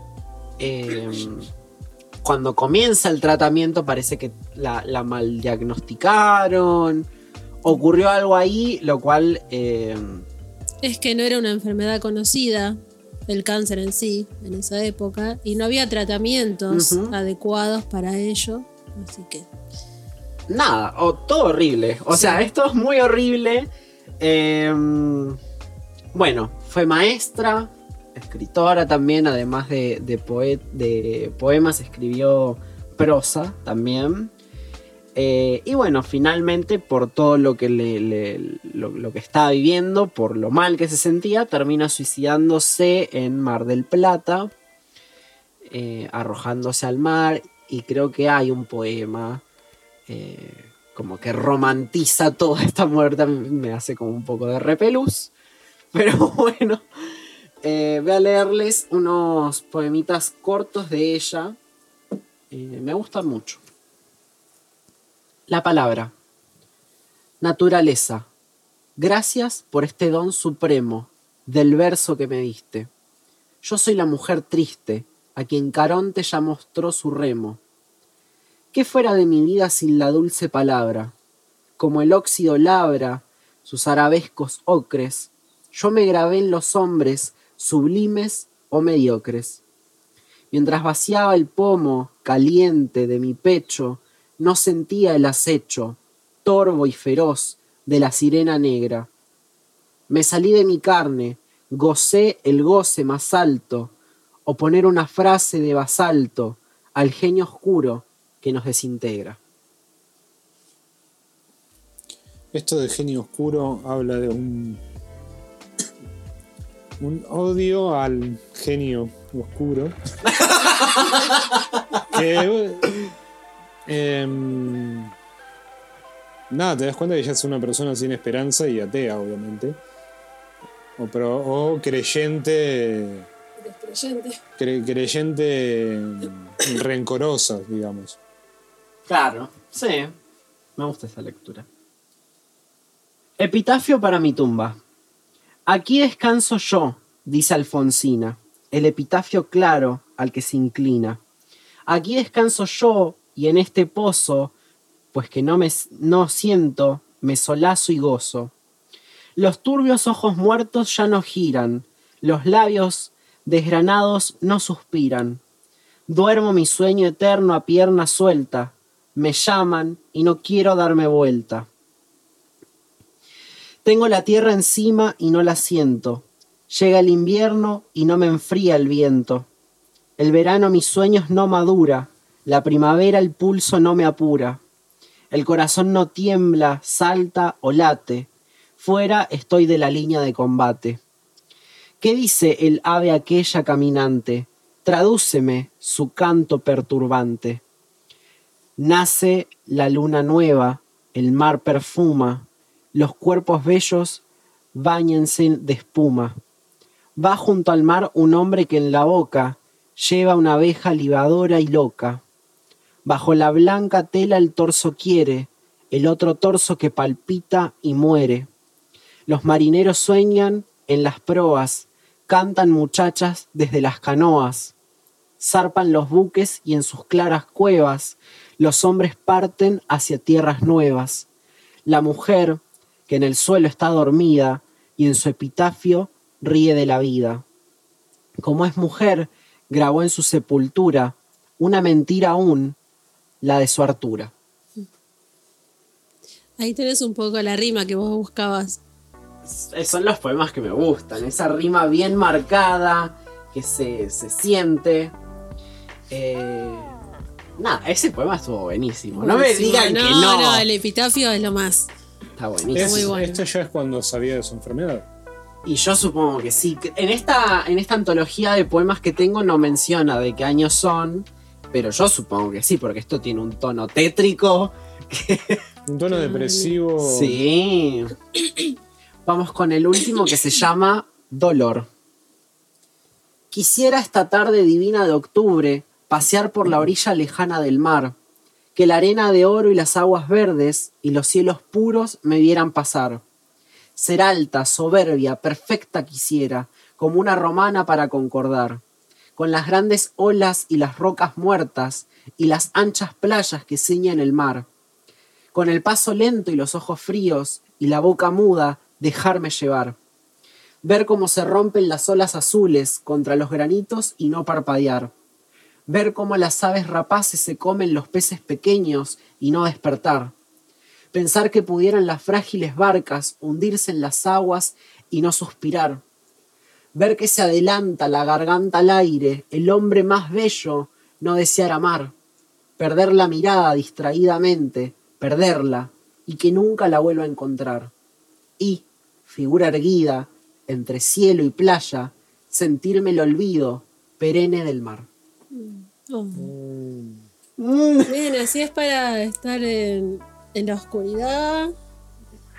Cuando comienza el tratamiento parece que la, la mal diagnosticaron. Ocurrió algo ahí, lo cual... eh, Es que no era una enfermedad conocida, el cáncer en sí, en esa época, y no había tratamientos adecuados para ello. Así que. Nada, o todo horrible. O sea, esto es muy horrible. Eh, bueno, fue maestra, escritora también, además de, de, poe- de poemas, escribió prosa también. Eh, y bueno, finalmente, por todo lo que, lo, que estaba viviendo, por lo mal que se sentía, termina suicidándose en Mar del Plata, eh, arrojándose al mar. Y creo que hay un poema eh, como que romantiza toda esta muerte, me hace como un poco de repelús. Pero bueno, voy a leerles unos poemitas cortos de ella. Me gustan mucho. La palabra. Naturaleza. Gracias por este don supremo del verso que me diste. Yo soy la mujer triste, a quien Caronte ya mostró su remo. ¿Qué fuera de mi vida sin la dulce palabra? Como el óxido labra sus arabescos ocres, yo me grabé en los hombres sublimes o mediocres. Mientras vaciaba el pomo caliente de mi pecho, no sentía el acecho, torvo y feroz, de la sirena negra. Me salí de mi carne, gocé el goce más alto, o poner una frase de basalto al genio oscuro que nos desintegra. Esto de genio oscuro habla de un, un odio al genio oscuro. que, em, nada, te das cuenta que ya es una persona sin esperanza y atea, obviamente. O, pro- o creyente, Descreyente. cre- creyente em, rencorosa, digamos. Claro, sí. Me gusta esa lectura. Epitafio para mi tumba. Aquí descanso yo, dice Alfonsina, el epitafio claro al que se inclina. Aquí descanso yo y en este pozo, pues que no me no siento, me solazo y gozo. Los turbios ojos muertos ya no giran, los labios desgranados no suspiran. Duermo mi sueño eterno a pierna suelta, me llaman y no quiero darme vuelta. Tengo la tierra encima y no la siento. Llega el invierno y no me enfría el viento. El verano mis sueños no madura, la primavera el pulso no me apura. El corazón no tiembla, salta o late. Fuera estoy de la línea de combate. ¿Qué dice el ave aquella caminante? Tradúceme su canto perturbante. Nace la luna nueva, el mar perfuma, los cuerpos bellos báñense de espuma. Va junto al mar un hombre que en la boca lleva una abeja libadora y loca. Bajo la blanca tela el torso quiere, el otro torso que palpita y muere. Los marineros sueñan en las proas, cantan muchachas desde las canoas. Zarpan los buques y en sus claras cuevas los hombres parten hacia tierras nuevas. La mujer, que en el suelo está dormida y en su epitafio ríe de la vida. Como es mujer, grabó en su sepultura una mentira aún la de su hartura. Ahí tenés un poco la rima que vos buscabas. Son los poemas que me gustan, esa rima bien marcada, que se, siente. Eh, nada, ese poema estuvo buenísimo. No me digan que no. No, el epitafio es lo más. Está buenísimo. Esto ya es cuando sabía de su enfermedad. Y yo supongo que sí. En esta, en esta antología de poemas que tengo no menciona de qué años son, pero yo supongo que sí, porque esto tiene un tono tétrico. Un tono depresivo. Sí. Vamos con el último que se llama Dolor. Quisiera esta tarde divina de octubre pasear por la orilla lejana del mar, que la arena de oro y las aguas verdes y los cielos puros me vieran pasar. Ser alta, soberbia, perfecta quisiera, como una romana para concordar con las grandes olas y las rocas muertas y las anchas playas que ciñen el mar. Con el paso lento y los ojos fríos y la boca muda, dejarme llevar. Ver cómo se rompen las olas azules contra los granitos y no parpadear. Ver cómo las aves rapaces se comen los peces pequeños y no despertar. Pensar que pudieran las frágiles barcas hundirse en las aguas y no suspirar ver que se adelanta la garganta al aire, el hombre más bello, no desear amar, perder la mirada distraídamente, perderla, y que nunca la vuelva a encontrar. Y, figura erguida, entre cielo y playa, sentirme el olvido perenne del mar. Oh. Mm. Bien, así es para estar en, en la oscuridad,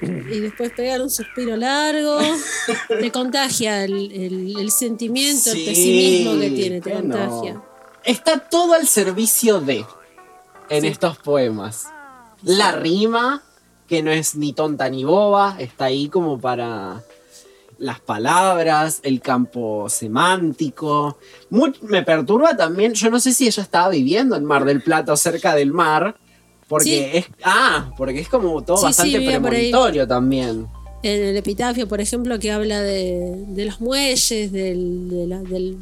y después pegar un suspiro largo, te contagia el, sentimiento, el pesimismo que tiene, te contagia. Está todo al servicio de en estos poemas. La rima, que no es ni tonta ni boba, está ahí como para las palabras, el campo semántico. me perturba también, yo no sé si ella estaba viviendo en Mar del Plata o cerca del mar, porque es. Ah, porque es como todo bastante premonitorio también. En el epitafio, por ejemplo, que habla de, los muelles, de,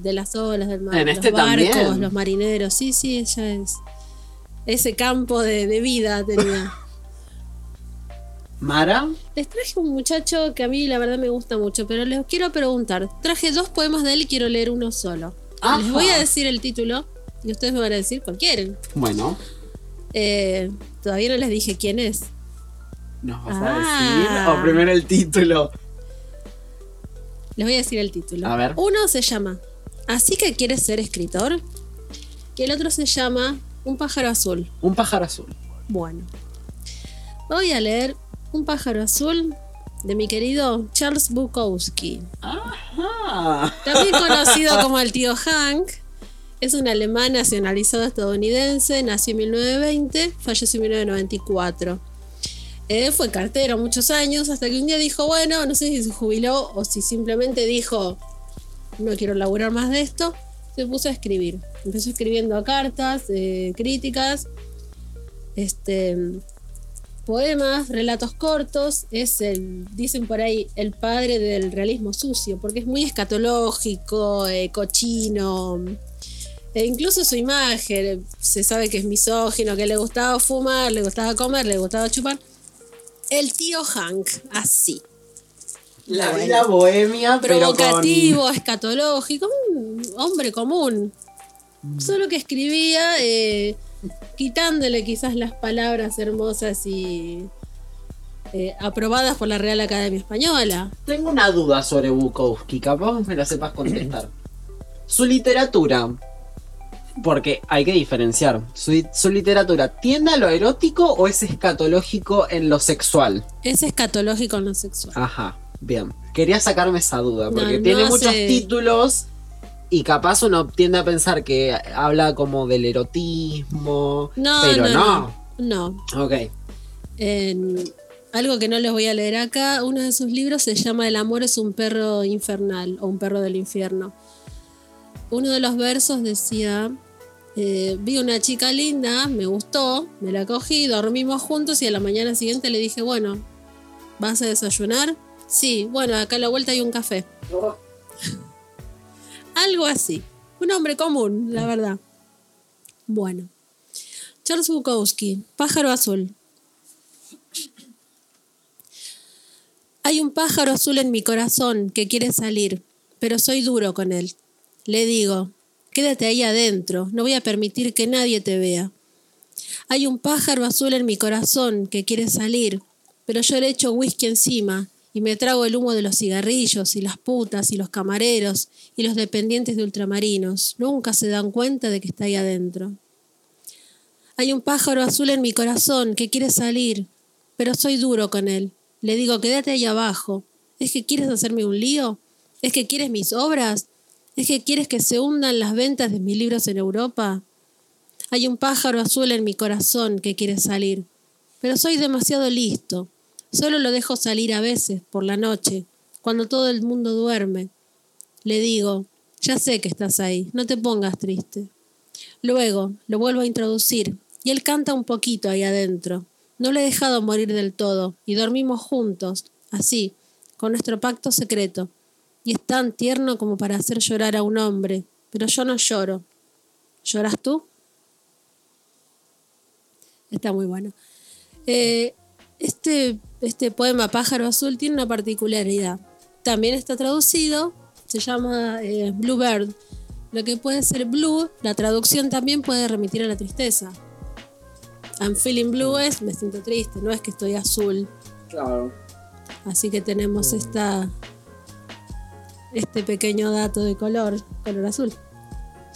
las olas del mar, este los barcos, los marineros. Sí, sí, ella es. Ese campo de, vida tenía. ¿Mara? Les traje un muchacho que a mí la verdad me gusta mucho, pero les quiero preguntar. Traje dos poemas de él y quiero leer uno solo. Les voy a decir el título y ustedes me van a decir cuál quieren. Bueno. Eh, todavía no les dije quién es. ¿Nos vas a decir? Ah. O primero el título. Les voy a decir el título. A ver. Uno se llama Así que quieres ser escritor. Y el otro se llama Un pájaro azul. Un pájaro azul. Bueno. Voy a leer Un pájaro azul de mi querido Charles Bukowski. Ajá. También conocido como el tío Hank es un alemán nacionalizado estadounidense, nació en 1920, falleció en 1994. Eh, fue cartero muchos años, hasta que un día dijo, bueno, no sé si se jubiló o si simplemente dijo, no quiero laburar más de esto, se puso a escribir. Empezó escribiendo cartas, eh, críticas, este, poemas, relatos cortos. Es el, dicen por ahí, el padre del realismo sucio, porque es muy escatológico, eh, cochino E incluso su imagen, se sabe que es misógino, que le gustaba fumar, le gustaba comer, le gustaba chupar. El tío Hank, así. La Bueno. vida bohemia, pero con... Provocativo, escatológico, un hombre común. Solo que escribía eh, quitándole quizás las palabras hermosas y eh, aprobadas por la Real Academia Española. Tengo una duda sobre Bukowski, capaz me la sepas contestar. Su literatura, porque hay que diferenciar, su, su literatura, ¿tiende a lo erótico o es escatológico en lo sexual? Es escatológico en lo sexual. Ajá, bien. Quería sacarme esa duda, porque no tiene muchos títulos y capaz uno tiende a pensar que habla como del erotismo, No, pero no, no. no. No. Ok. En algo que no les voy a leer acá, uno de sus libros se llama El amor es un perro infernal o un perro del infierno. Uno de los versos decía, eh, vi una chica linda, me gustó, me la cogí, dormimos juntos y a la mañana siguiente le dije, bueno, ¿vas a desayunar? Sí, bueno, acá a la vuelta hay un café. Algo así. Un hombre común, la verdad. Bueno. Charles Bukowski, Pájaro Azul. Hay un pájaro azul en mi corazón que quiere salir, pero soy duro con él. Le digo, quédate ahí adentro, no voy a permitir que nadie te vea. Hay un pájaro azul en mi corazón que quiere salir, pero yo le echo whisky encima y me trago el humo de los cigarrillos y las putas y los camareros y los dependientes de ultramarinos. Nunca se dan cuenta de que está ahí adentro. Hay un pájaro azul en mi corazón que quiere salir, pero soy duro con él. Le digo, quédate ahí abajo. ¿Es que quieres hacerme un lío? ¿Es que quieres mis obras? ¿Es que quieres que se hundan las ventas de mis libros en Europa? Hay un pájaro azul en mi corazón que quiere salir, pero soy demasiado listo. Solo lo dejo salir a veces, por la noche, cuando todo el mundo duerme. Le digo, ya sé que estás ahí, no te pongas triste. Luego lo vuelvo a introducir y él canta un poquito ahí adentro. No le he dejado morir del todo y dormimos juntos, así, con nuestro pacto secreto. Y es tan tierno como para hacer llorar a un hombre, pero yo no lloro. ¿Lloras tú? Está muy bueno. Eh, este, este poema Pájaro Azul tiene una particularidad. También está traducido, se llama eh, Bluebird. Lo que puede ser blue, la traducción también puede remitir a la tristeza. I'm feeling blue es me siento triste, no es que estoy azul. Claro. Así que tenemos esta este pequeño dato de color, color azul.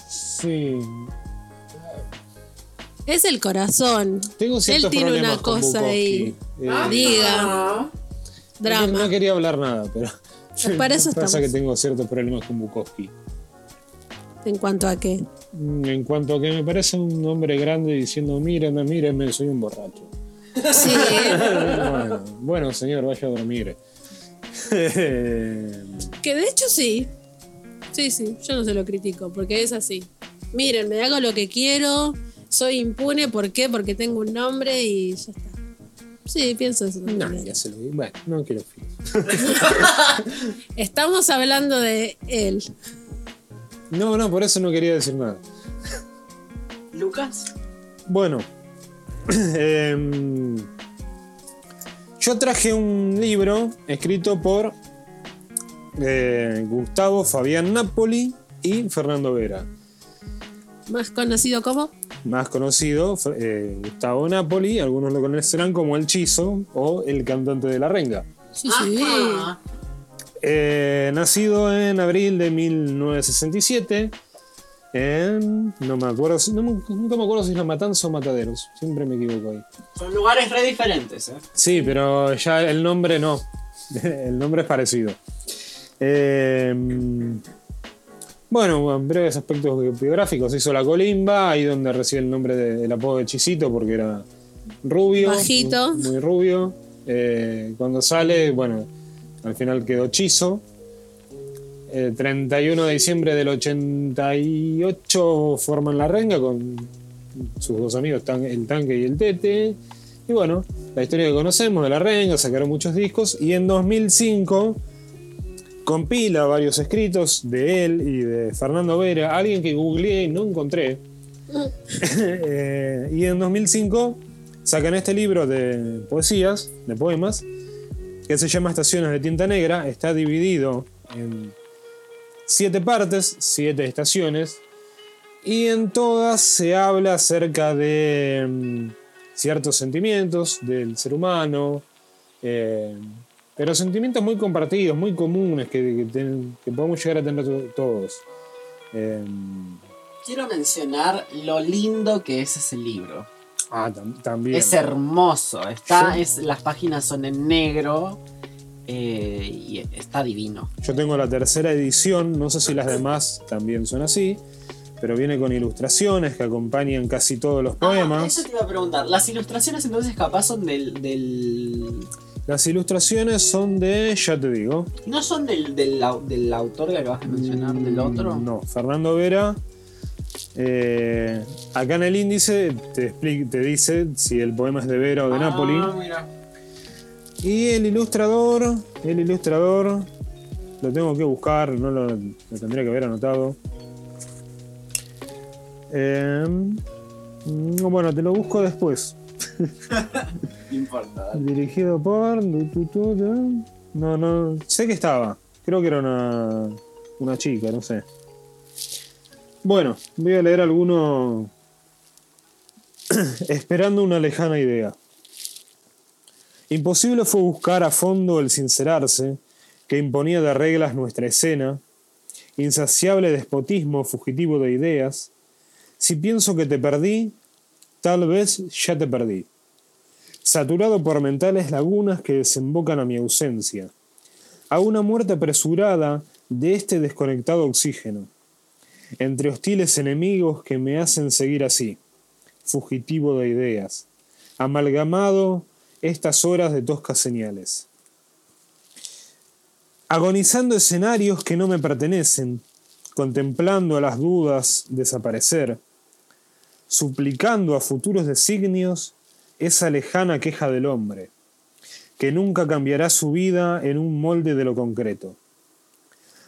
Sí. Es el corazón. Tengo ciertos Él tiene problemas una con cosa ahí. Bukowski. Eh, Diga, Ah, no, drama. no quería hablar nada, pero. Para eso Pasa estamos. que tengo ciertos problemas con Bukowski. En cuanto a qué. Mm, En cuanto a que me parece un hombre grande diciendo, mírenme, mírenme, soy un borracho. Sí, bueno, bueno, señor, vaya a dormir. que de hecho sí. Sí, sí, yo no se lo critico, porque es así. Miren, me hago lo que quiero, soy impune, ¿por qué? Porque tengo un nombre y ya está. Sí, pienso eso. no, ya se lo digo. Bueno, no quiero. Estamos hablando de él. No, no, por eso no quería decir nada. Lucas. Bueno, em, yo traje un libro escrito por eh, Gustavo Fabián Napoli y Fernando Vera. Más conocido como. Más conocido, eh, Gustavo Napoli, algunos lo conocerán como El Chizo o el cantante de la renga. Sí, sí. Eh, nacido en abril de 1967 en. No me acuerdo, si- no me- nunca me acuerdo si es La Matanza o Mataderos, siempre me equivoco ahí. Son lugares re diferentes, ¿eh? Sí, pero ya el nombre no. El nombre es parecido. Eh, bueno, en breves aspectos biográficos. Hizo la colimba, ahí donde recibe el nombre de- del apodo de Chisito, porque era rubio. Bajito. Muy, muy rubio. Eh, cuando sale, bueno, al final quedó Chizo. El 31 de diciembre del 88 forman la renga con sus dos amigos, el tanque y el tete. Y bueno, la historia que conocemos de la renga, sacaron muchos discos y en 2005 compila varios escritos de él y de Fernando Vera, alguien que googleé y no encontré. Eh, y en 2005 sacan este libro de poesías, de poemas, que se llama Estaciones de Tinta Negra. Está dividido en siete partes, siete estaciones, y en todas se habla acerca de mm, ciertos sentimientos del ser humano, eh, pero sentimientos muy compartidos, muy comunes que, que ten- que podemos llegar a tener to- todos. Eh, Quiero mencionar lo lindo que es ese libro. ah, tam- también. Es hermoso. Está, es, las páginas son en negro eh, y está divino. Yo tengo la tercera edición, no sé si las demás también son así, pero viene con ilustraciones que acompañan casi todos los Ah, poemas. eso te iba a preguntar. Las ilustraciones entonces capaz son del. del- Las ilustraciones son de, ya te digo. ¿No son del, del, au- del autor que acabas de mencionar, del otro? Mm, No, Fernando Vera. eh, acá en el índice te, expli- te dice si el poema es de Vera o de Ah, Napoli. mira. Y el ilustrador, el ilustrador, lo tengo que buscar, no lo, lo tendría que haber anotado. Eh, bueno, te lo busco después. No importa. Dirigido por. No, no. Sé que estaba. Creo que era una. Una chica, no sé. Bueno, voy a leer alguno. Esperando una lejana idea. Imposible fue buscar a fondo el sincerarse que imponía de reglas nuestra escena, insaciable despotismo fugitivo de ideas. Si pienso que te perdí, tal vez ya te perdí saturado por mentales lagunas que desembocan a mi ausencia, a una muerte apresurada de este desconectado oxígeno, entre hostiles enemigos que me hacen seguir así, fugitivo de ideas, amalgamado estas horas de toscas señales. Agonizando escenarios que no me pertenecen, contemplando a las dudas desaparecer, suplicando a futuros designios esa lejana queja del hombre, que nunca cambiará su vida en un molde de lo concreto.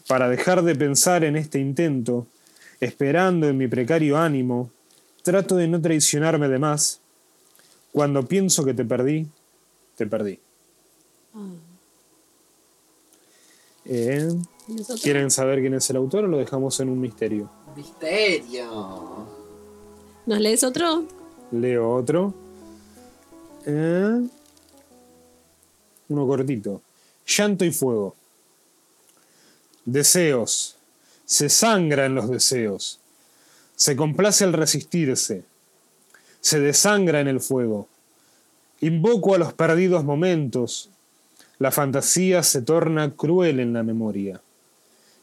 Para dejar de pensar en este intento, esperando en mi precario ánimo, trato de no traicionarme de más. Cuando pienso que te perdí, te perdí. Eh, Nosotros- ¿Quieren saber quién es el autor o lo dejamos en un misterio? Misterio. ¿Nos lees otro? Leo otro. Eh, uno cortito. Llanto y fuego. Deseos. Se sangra en los deseos. Se complace al resistirse. Se desangra en el fuego. Invoco a los perdidos momentos. La fantasía se torna cruel en la memoria.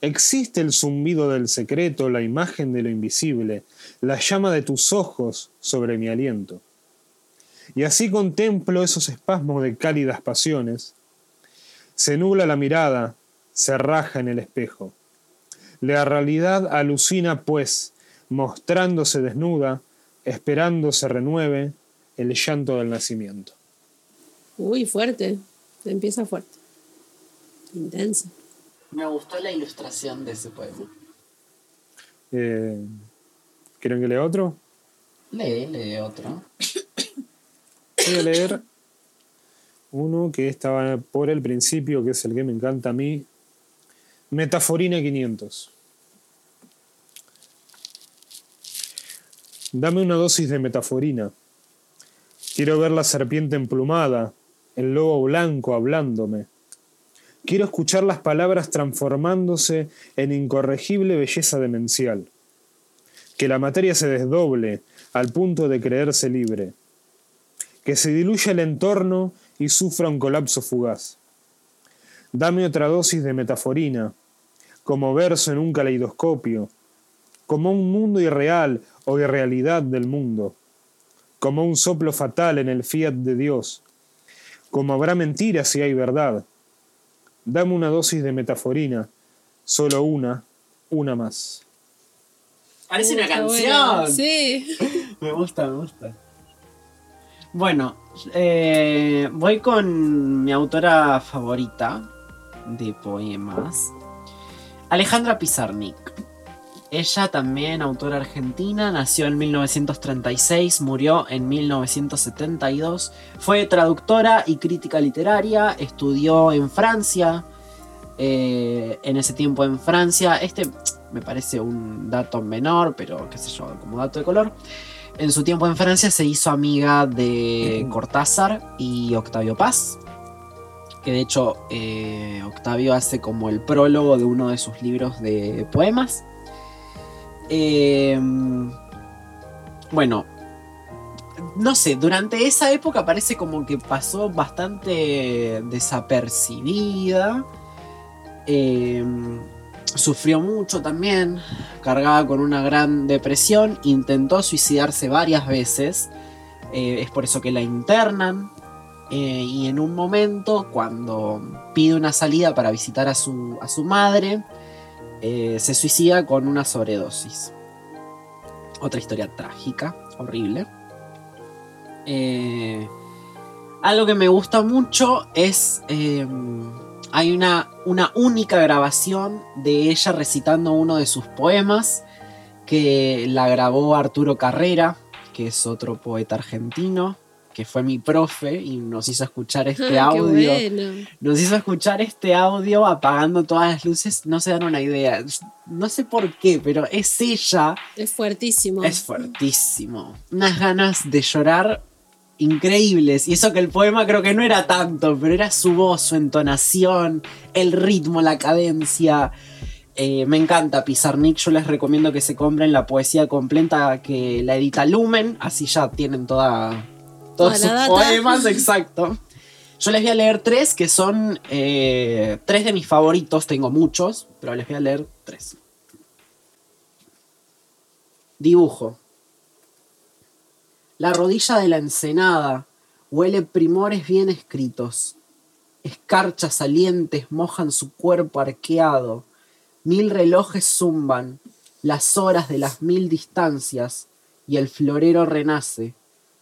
Existe el zumbido del secreto, la imagen de lo invisible, la llama de tus ojos sobre mi aliento. Y así contemplo esos espasmos de cálidas pasiones. Se nubla la mirada, se raja en el espejo. La realidad alucina, pues, mostrándose desnuda, esperando se renueve el llanto del nacimiento. Uy, fuerte. Empieza fuerte. Intenso. Me gustó la ilustración de ese poema. Eh, ¿Quieren que lea otro? Lee, lee otro. Voy a leer uno que estaba por el principio, que es el que me encanta a mí. Metaforina 500. Dame una dosis de metaforina. Quiero ver la serpiente emplumada, el lobo blanco hablándome. Quiero escuchar las palabras transformándose en incorregible belleza demencial. Que la materia se desdoble al punto de creerse libre que se diluya el entorno y sufra un colapso fugaz. Dame otra dosis de metaforina, como verso en un caleidoscopio, como un mundo irreal o irrealidad del mundo, como un soplo fatal en el fiat de Dios, como habrá mentira si hay verdad. Dame una dosis de metaforina, solo una, una más. Parece una canción. bueno. Sí. Me gusta, me gusta. Bueno, eh, voy con mi autora favorita de poemas. Alejandra Pizarnik. Ella también, autora argentina, nació en 1936, murió en 1972. Fue traductora y crítica literaria, estudió en Francia, eh, en ese tiempo en Francia. Este me parece un dato menor, pero qué sé yo, como dato de color. En su tiempo en Francia se hizo amiga de Cortázar y Octavio Paz. Que de hecho eh, Octavio hace como el prólogo de uno de sus libros de poemas. Eh, bueno, no sé, durante esa época parece como que pasó bastante desapercibida. Eh, sufrió mucho también, cargaba con una gran depresión, intentó suicidarse varias veces, eh, es por eso que la internan. y en un momento, cuando pide una salida para visitar a su, a su madre, eh, se suicida con una sobredosis. Otra historia trágica, horrible. Eh, algo que me gusta mucho es... em, hay una, una única grabación de ella recitando uno de sus poemas que la grabó Arturo Carrera, que es otro poeta argentino, que fue mi profe y nos hizo escuchar este Ah, audio. bueno. Nos hizo escuchar este audio apagando todas las luces, no se dan una idea. No sé por qué, pero es ella, Es fuertísimo. es fuertísimo. Unas ganas de llorar increíbles. Y eso que el poema creo que no era tanto, pero era su voz, su entonación, el ritmo, la cadencia. Eh, me encanta Pizarnik, yo les recomiendo que se compren la poesía completa que la edita Lumen, así ya tienen toda, todos sus poemas, exacto. Yo les voy a leer tres que son eh, tres de mis favoritos, tengo muchos, pero les voy a leer tres. Dibujo. La rodilla de la ensenada huele primores bien escritos. Escarchas salientes mojan su cuerpo arqueado. Mil relojes zumban las horas de las mil distancias y el florero renace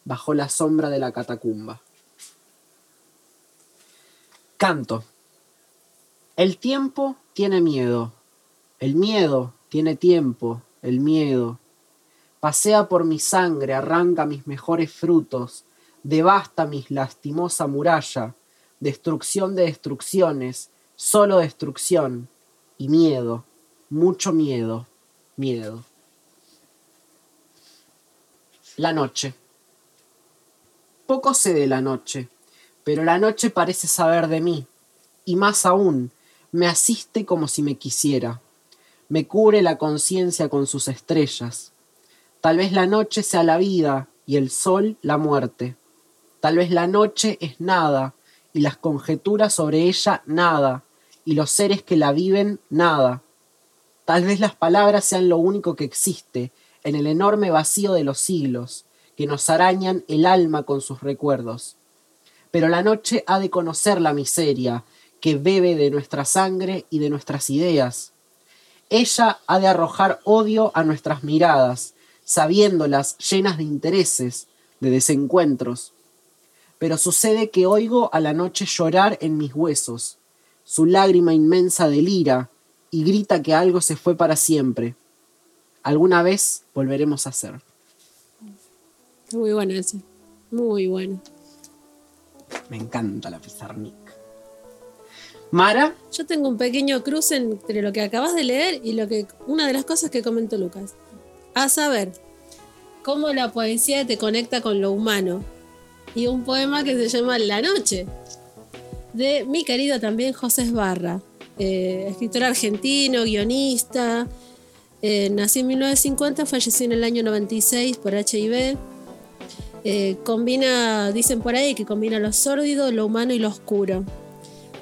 bajo la sombra de la catacumba. Canto. El tiempo tiene miedo. El miedo tiene tiempo. El miedo. Pasea por mi sangre, arranca mis mejores frutos, devasta mi lastimosa muralla, destrucción de destrucciones, solo destrucción y miedo, mucho miedo, miedo. La noche. Poco sé de la noche, pero la noche parece saber de mí, y más aún, me asiste como si me quisiera, me cubre la conciencia con sus estrellas. Tal vez la noche sea la vida y el sol la muerte. Tal vez la noche es nada y las conjeturas sobre ella nada y los seres que la viven nada. Tal vez las palabras sean lo único que existe en el enorme vacío de los siglos que nos arañan el alma con sus recuerdos. Pero la noche ha de conocer la miseria que bebe de nuestra sangre y de nuestras ideas. Ella ha de arrojar odio a nuestras miradas, sabiéndolas llenas de intereses, de desencuentros. Pero sucede que oigo a la noche llorar en mis huesos, su lágrima inmensa delira y grita que algo se fue para siempre. Alguna vez volveremos a ser. Muy bueno ese. Muy bueno. Me encanta la Pizarnik. Mara, Yo tengo un pequeño cruce entre lo que acabas de leer y lo que una de las cosas que comentó Lucas. A saber, cómo la poesía te conecta con lo humano. Y un poema que se llama La Noche, de mi querido también José Esbarra, eh, escritor argentino, guionista. eh, nació en 1950, falleció en el año 96 por HIV. Eh, combina, dicen por ahí que combina lo sórdido, lo humano y lo oscuro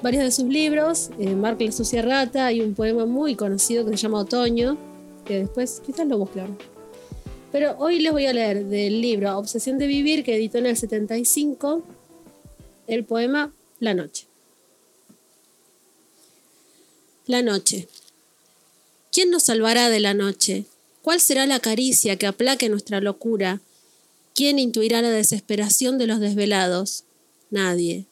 varios de sus libros, eh, Mark la sucia rata, hay un poema muy conocido que se llama Otoño, que después quizás lo buscaron. Pero hoy les voy a leer del libro Obsesión de Vivir, que editó en el 75, el poema La Noche. La Noche. ¿Quién nos salvará de la noche? ¿Cuál será la caricia que aplaque nuestra locura? ¿Quién intuirá la desesperación de los desvelados? Nadie.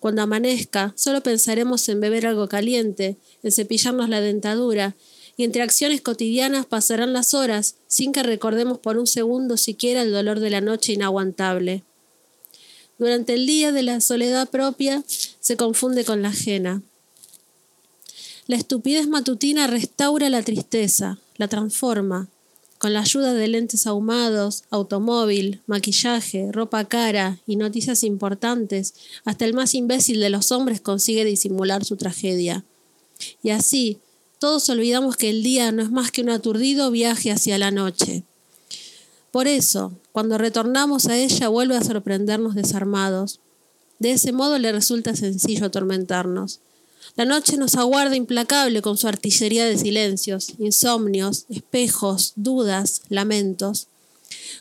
Cuando amanezca, solo pensaremos en beber algo caliente, en cepillarnos la dentadura, y entre acciones cotidianas pasarán las horas sin que recordemos por un segundo siquiera el dolor de la noche inaguantable. Durante el día de la soledad propia se confunde con la ajena. La estupidez matutina restaura la tristeza, la transforma, con la ayuda de lentes ahumados, automóvil, maquillaje, ropa cara y noticias importantes, hasta el más imbécil de los hombres consigue disimular su tragedia. Y así, todos olvidamos que el día no es más que un aturdido viaje hacia la noche. Por eso, cuando retornamos a ella vuelve a sorprendernos desarmados. De ese modo le resulta sencillo atormentarnos. La noche nos aguarda implacable con su artillería de silencios, insomnios, espejos, dudas, lamentos.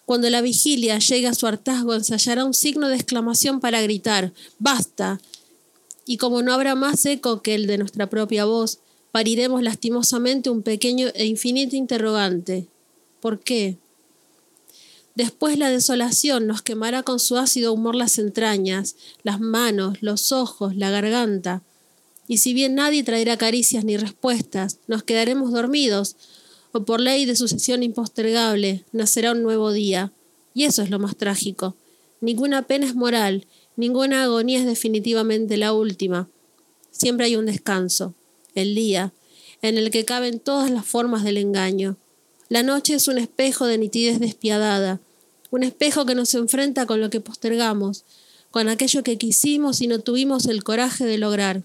Cuando la vigilia llegue a su hartazgo, ensayará un signo de exclamación para gritar ¡Basta! Y como no habrá más eco que el de nuestra propia voz, pariremos lastimosamente un pequeño e infinito interrogante. ¿Por qué? Después la desolación nos quemará con su ácido humor las entrañas, las manos, los ojos, la garganta y si bien nadie traerá caricias ni respuestas, nos quedaremos dormidos, o por ley de sucesión impostergable, nacerá un nuevo día. Y eso es lo más trágico. Ninguna pena es moral, ninguna agonía es definitivamente la última. Siempre hay un descanso, el día, en el que caben todas las formas del engaño. La noche es un espejo de nitidez despiadada, un espejo que nos enfrenta con lo que postergamos, con aquello que quisimos y no tuvimos el coraje de lograr.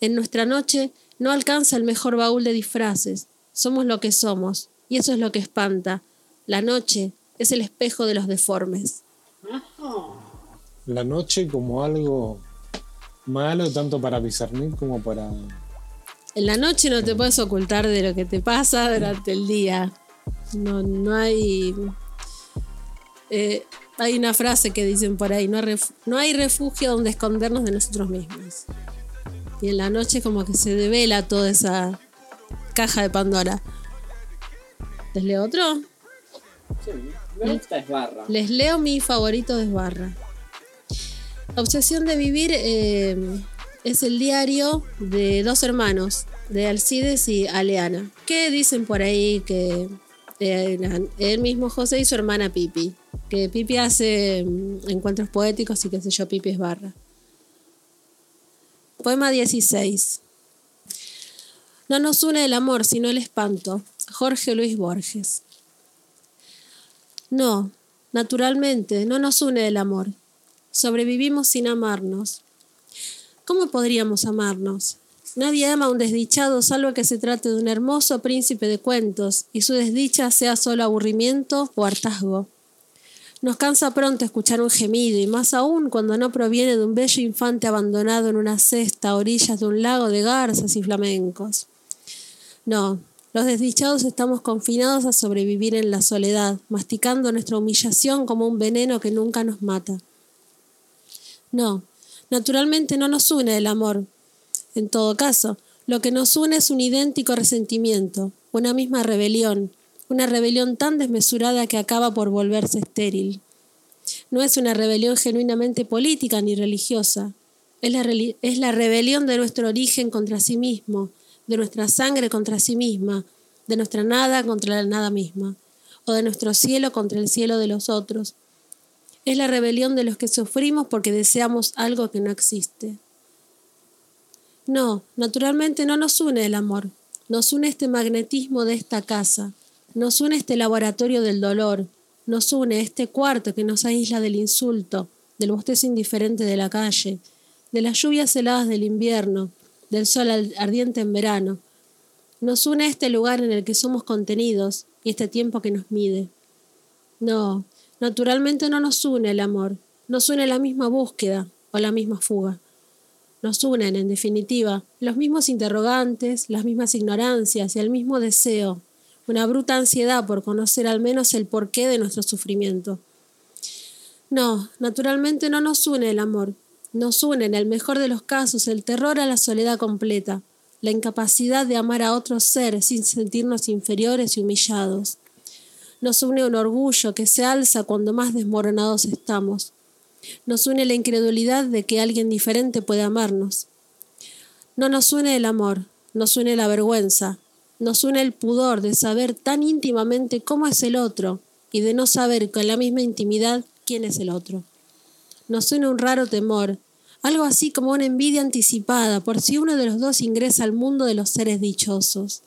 En nuestra noche no alcanza el mejor baúl de disfraces. Somos lo que somos, y eso es lo que espanta. La noche es el espejo de los deformes. La noche como algo malo tanto para Pizarnik como para... En la noche no te puedes ocultar de lo que te pasa durante el día. No, no hay... Eh, hay una frase que dicen por ahí, no, no hay refugio donde escondernos de nosotros mismos. Y en la noche como que se devela toda esa caja de Pandora. ¿Les leo otro? Sí, me gusta Esbarra. Les leo mi favorito de Esbarra. Obsesión de Vivir eh, es el diario de dos hermanos, de Alcides y Aleana, que dicen por ahí que eh, él mismo José y su hermana Pipi, que Pipi hace mm, encuentros poéticos y que sé yo, Pipi es barra. Poema 16. No nos une el amor, sino el espanto. Jorge Luis Borges. No, naturalmente, no nos une el amor. Sobrevivimos sin amarnos. ¿Cómo podríamos amarnos? Nadie ama a un desdichado salvo que se trate de un hermoso príncipe de cuentos y su desdicha sea solo aburrimiento o hartazgo. Nos cansa pronto escuchar un gemido, y más aún cuando no proviene de un bello infante abandonado en una cesta a orillas de un lago de garzas y flamencos. No, los desdichados estamos confinados a sobrevivir en la soledad, masticando nuestra humillación como un veneno que nunca nos mata. No, naturalmente no nos une el amor. En todo caso, lo que nos une es un idéntico resentimiento, una misma rebelión, una rebelión tan desmesurada que acaba por volverse estéril. No es una rebelión genuinamente política ni religiosa, es la, es la rebelión de nuestro origen contra sí mismo, de nuestra sangre contra sí misma, de nuestra nada contra la nada misma, o de nuestro cielo contra el cielo de los otros. Es la rebelión de los que sufrimos porque deseamos algo que no existe. No, naturalmente no nos une el amor, nos une este magnetismo de esta casa, nos une este laboratorio del dolor, nos une este cuarto que nos aísla del insulto, del bostezo indiferente de la calle, de las lluvias heladas del invierno, del sol ardiente en verano. Nos une este lugar en el que somos contenidos y este tiempo que nos mide. No, naturalmente no nos une el amor, nos une la misma búsqueda o la misma fuga. Nos unen, en definitiva, los mismos interrogantes, las mismas ignorancias y el mismo deseo una bruta ansiedad por conocer al menos el porqué de nuestro sufrimiento. No, naturalmente no nos une el amor, nos une en el mejor de los casos el terror a la soledad completa, la incapacidad de amar a otro ser sin sentirnos inferiores y humillados. Nos une un orgullo que se alza cuando más desmoronados estamos. Nos une la incredulidad de que alguien diferente puede amarnos. No nos une el amor, nos une la vergüenza, nos une el pudor de saber tan íntimamente cómo es el otro y de no saber con la misma intimidad quién es el otro. Nos une un raro temor, algo así como una envidia anticipada por si uno de los dos ingresa al mundo de los seres dichosos.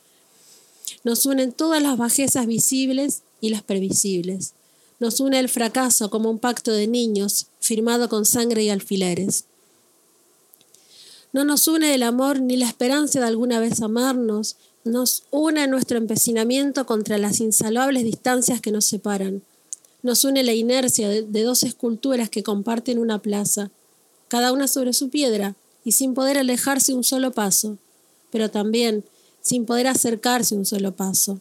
Nos unen todas las bajezas visibles y las previsibles. Nos une el fracaso como un pacto de niños, firmado con sangre y alfileres. No nos une el amor ni la esperanza de alguna vez amarnos, nos une nuestro empecinamiento contra las insalables distancias que nos separan. Nos une la inercia de, de dos esculturas que comparten una plaza, cada una sobre su piedra y sin poder alejarse un solo paso, pero también sin poder acercarse un solo paso.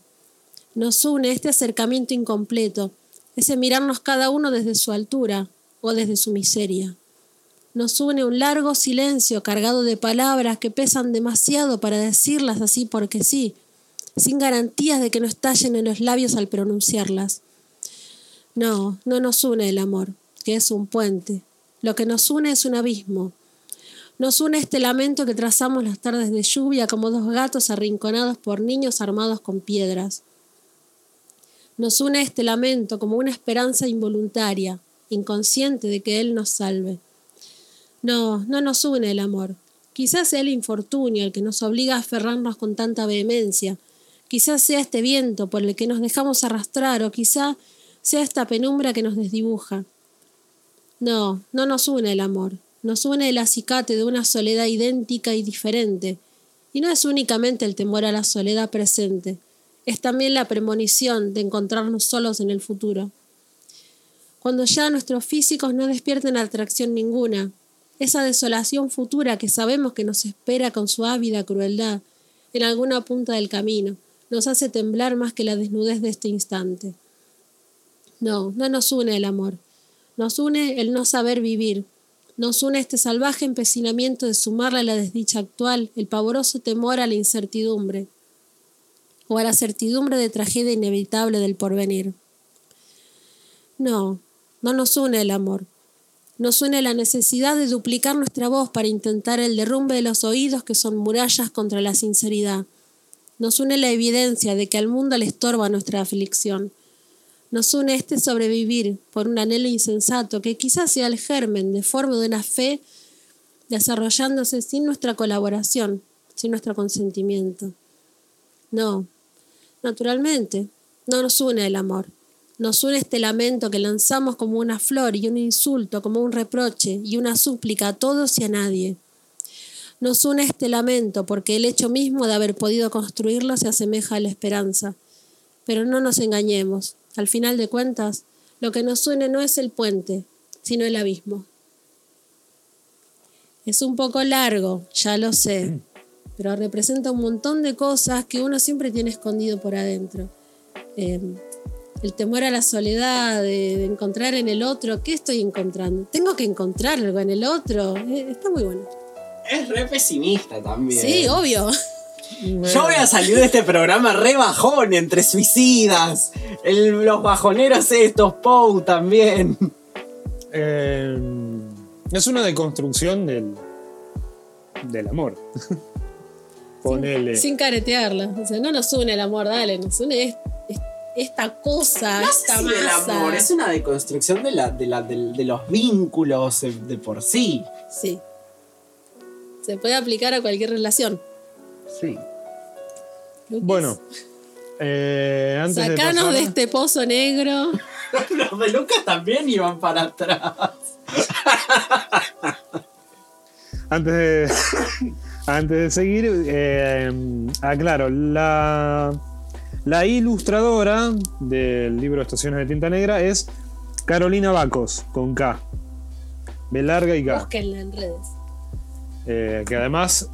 Nos une este acercamiento incompleto, ese mirarnos cada uno desde su altura o desde su miseria. Nos une un largo silencio cargado de palabras que pesan demasiado para decirlas así porque sí, sin garantías de que no estallen en los labios al pronunciarlas. No, no nos une el amor, que es un puente. Lo que nos une es un abismo. Nos une este lamento que trazamos las tardes de lluvia como dos gatos arrinconados por niños armados con piedras. Nos une este lamento como una esperanza involuntaria, inconsciente de que Él nos salve. No, no nos une el amor. Quizás sea el infortunio el que nos obliga a aferrarnos con tanta vehemencia. Quizás sea este viento por el que nos dejamos arrastrar o quizá sea esta penumbra que nos desdibuja. No, no nos une el amor. Nos une el acicate de una soledad idéntica y diferente. Y no es únicamente el temor a la soledad presente, es también la premonición de encontrarnos solos en el futuro. Cuando ya nuestros físicos no despierten atracción ninguna, esa desolación futura que sabemos que nos espera con su ávida crueldad en alguna punta del camino, nos hace temblar más que la desnudez de este instante. No, no nos une el amor, nos une el no saber vivir, nos une este salvaje empecinamiento de sumarle a la desdicha actual el pavoroso temor a la incertidumbre, o a la certidumbre de tragedia inevitable del porvenir. No, no nos une el amor, nos une la necesidad de duplicar nuestra voz para intentar el derrumbe de los oídos que son murallas contra la sinceridad. Nos une la evidencia de que al mundo le estorba nuestra aflicción. Nos une este sobrevivir por un anhelo insensato que quizás sea el germen de forma de una fe desarrollándose sin nuestra colaboración, sin nuestro consentimiento. No, naturalmente, no nos une el amor. Nos une este lamento que lanzamos como una flor y un insulto, como un reproche y una súplica a todos y a nadie. Nos une este lamento porque el hecho mismo de haber podido construirlo se asemeja a la esperanza. Pero no nos engañemos, al final de cuentas, lo que nos une no es el puente, sino el abismo. Es un poco largo, ya lo sé, pero representa un montón de cosas que uno siempre tiene escondido por adentro. Eh, el temor a la soledad, de, encontrar en el otro, ¿qué estoy encontrando? Tengo que encontrar algo en el otro. Eh, está muy bueno. Es re pesimista también. Sí, obvio. Yo voy a salir de este programa re bajón entre suicidas. los bajoneros estos, Pou también. Eh, es una deconstrucción del, del amor. Ponele. Sin, caretearla. O sea, no nos une el amor, dale, nos une esta cosa, esta amor, es una deconstrucción de, la, de, los vínculos de, por sí. Sí. Se puede aplicar a cualquier relación. Sí. Bueno, eh, antes Sacanos de, este pozo negro. los de Lucas también iban para atrás. antes de, antes de seguir, eh, aclaro, la la ilustradora del libro Estaciones de Tinta Negra es Carolina Bacos, con K. B larga y K. Búsquenla en redes. Eh, que además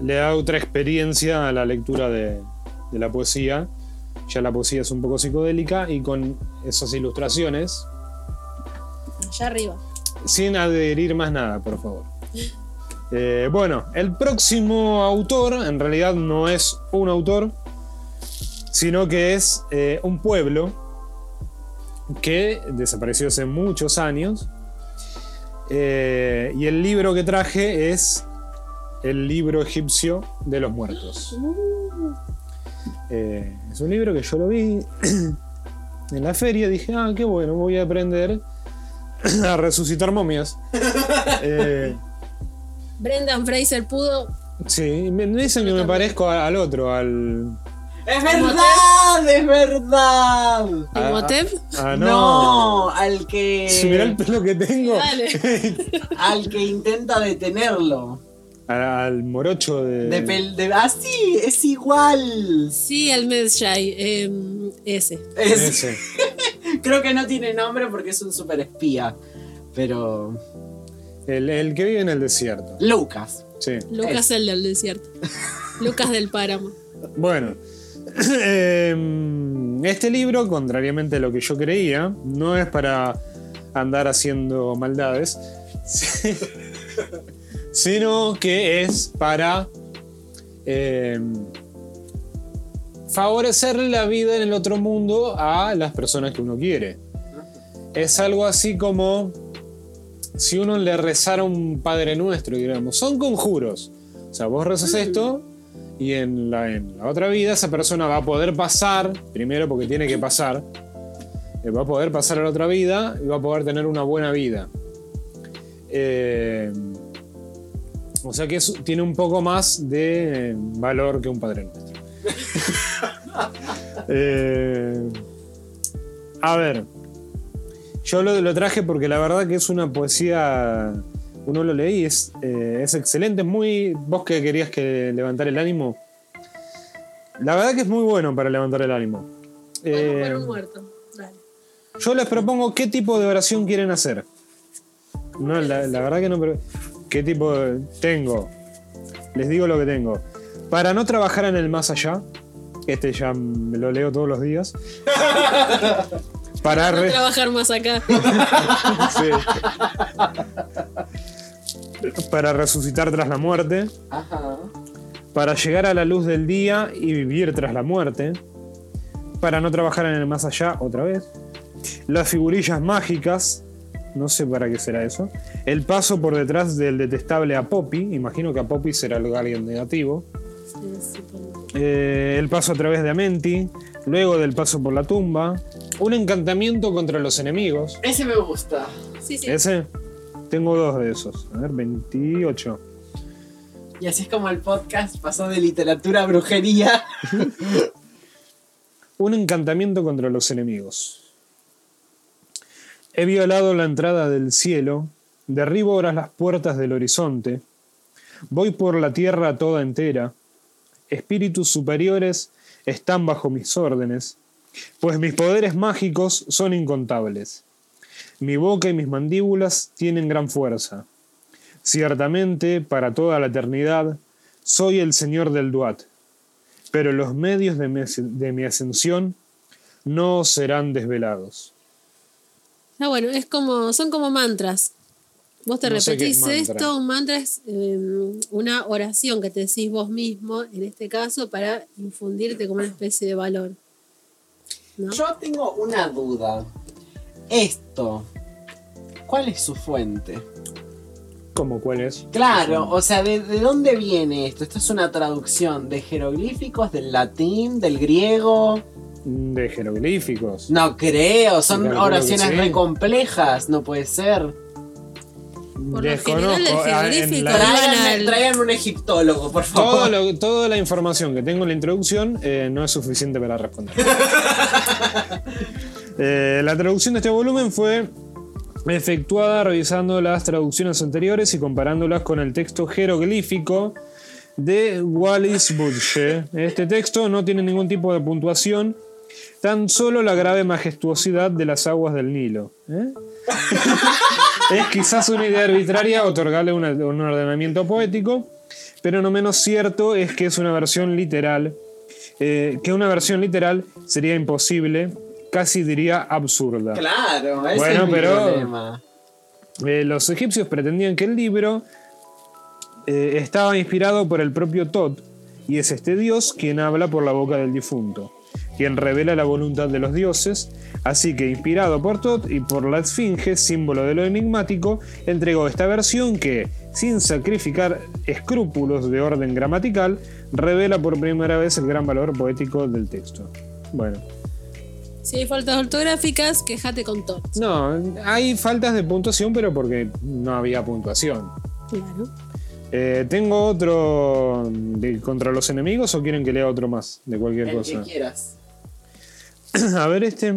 le da otra experiencia a la lectura de, la poesía. Ya la poesía es un poco psicodélica y con esas ilustraciones. Allá arriba. Sin adherir más nada, por favor. Eh, bueno, el próximo autor en realidad no es un autor, sino que es eh, un pueblo que desapareció hace muchos años Eh, y el libro que traje es el libro egipcio de los muertos. Eh, es un libro que yo lo vi en la feria. Dije, ah, qué bueno, voy a aprender a resucitar momias. Eh, Brendan Fraser pudo. sí, me dicen que me parezco al otro, al. ¡Es verdad! ¡Es verdad! Ah, Imhotep. Ah, no. no. al que. Si mirá el pelo que tengo. Dale. Al que intenta detenerlo. al, al morocho de. De pel- de- ah, sí, es igual. Sí, el Medjay. eh, ese. Es- Ese. creo que no tiene nombre porque es un super espía. Pero. El, el que vive en el desierto. Lucas. Sí. Lucas el del desierto. Lucas del páramo. Bueno, em, este libro, contrariamente a lo que yo creía, no es para andar haciendo maldades, sino que es para em, favorecer la vida en el otro mundo a las personas que uno quiere. Es algo así como si uno le rezara a un Padre Nuestro, digamos, son conjuros. O sea, vos rezas esto y en la, en la otra vida esa persona va a poder pasar, primero porque tiene que pasar, eh, va a poder pasar a la otra vida y va a poder tener una buena vida. Eh, o sea que tiene un poco más de eh, valor que un Padre Nuestro. A ver, yo lo, lo traje porque la verdad que es una poesía. Uno lo leí, es, eh, es excelente, es muy. Vos que querías que levantar el ánimo. La verdad que es muy bueno para levantar el ánimo. Podemos Eh, muerto. Dale. yo les propongo qué tipo de oración quieren hacer. No, la, la verdad que no. pero- ¿Qué tipo de- tengo? Les digo lo que tengo. Para no trabajar en el más allá. Este ya me lo leo todos los días. Para No re- trabajar más acá. Sí. Para resucitar tras la muerte. Ajá. Para llegar a la luz del día y vivir tras la muerte. Para no trabajar en el más allá otra vez. Las figurillas mágicas. No sé para qué será eso. El paso por detrás del detestable Apopi. Imagino que Apopi será alguien negativo. Sí. Eh, el paso a través de Amenti. Luego del paso por la tumba. Un encantamiento contra los enemigos. Ese me gusta. Sí, sí. Ese. Tengo dos de esos. A ver, 28. Y así es como el podcast pasó de literatura a brujería. Un encantamiento contra los enemigos. He violado la entrada del cielo, derribo ahora las puertas del horizonte, voy por la tierra toda entera, espíritus superiores están bajo mis órdenes, pues mis poderes mágicos son incontables. Mi boca y mis mandíbulas tienen gran fuerza. Ciertamente, para toda la eternidad, soy el señor del Duat pero los medios de mi, de mi ascensión no serán desvelados. Ah, bueno, es como, son como mantras. Vos te No es repetís mantra. esto, un mantra es eh, una oración que te decís vos mismo, en este caso, para infundirte como una especie de valor. ¿no? Yo tengo una duda. Esto, ¿cuál es su fuente? ¿Cómo cuál es? Claro, o sea, ¿de, de dónde viene esto? ¿Esto es una traducción de jeroglíficos, del latín, del griego? De jeroglíficos. No creo, son oraciones sí. re complejas, no puede ser. Por el Ah, la- tráiganme un egiptólogo, por favor. todo lo- toda la información que tengo en la introducción eh, no es suficiente para responder. Eh, la traducción de este volumen fue efectuada revisando las traducciones anteriores y comparándolas con el texto jeroglífico de Wallis Budge. Este texto no tiene ningún tipo de puntuación, tan solo la grave majestuosidad de las aguas del Nilo. ¿eh? es quizás una idea arbitraria otorgarle un ordenamiento poético, pero no menos cierto es que es una versión literal, eh, que una versión literal sería imposible, casi diría absurda. Claro, ese Bueno, es mi pero- problema. Eh, los egipcios pretendían que el libro eh, estaba inspirado por el propio Tot, y es este dios quien habla por la boca del difunto, quien revela la voluntad de los dioses, Así que, inspirado por Todd y por la Esfinge, símbolo de lo enigmático, entregó esta versión que, sin sacrificar escrúpulos de orden gramatical, revela por primera vez el gran valor poético del texto. Bueno, Si hay faltas ortográficas, quejate con Todd. no, hay faltas de puntuación, pero porque no había puntuación. Claro. Eh, ¿Tengo otro de contra los enemigos o quieren que lea otro más de cualquier El que cosa? quieras. A ver, este.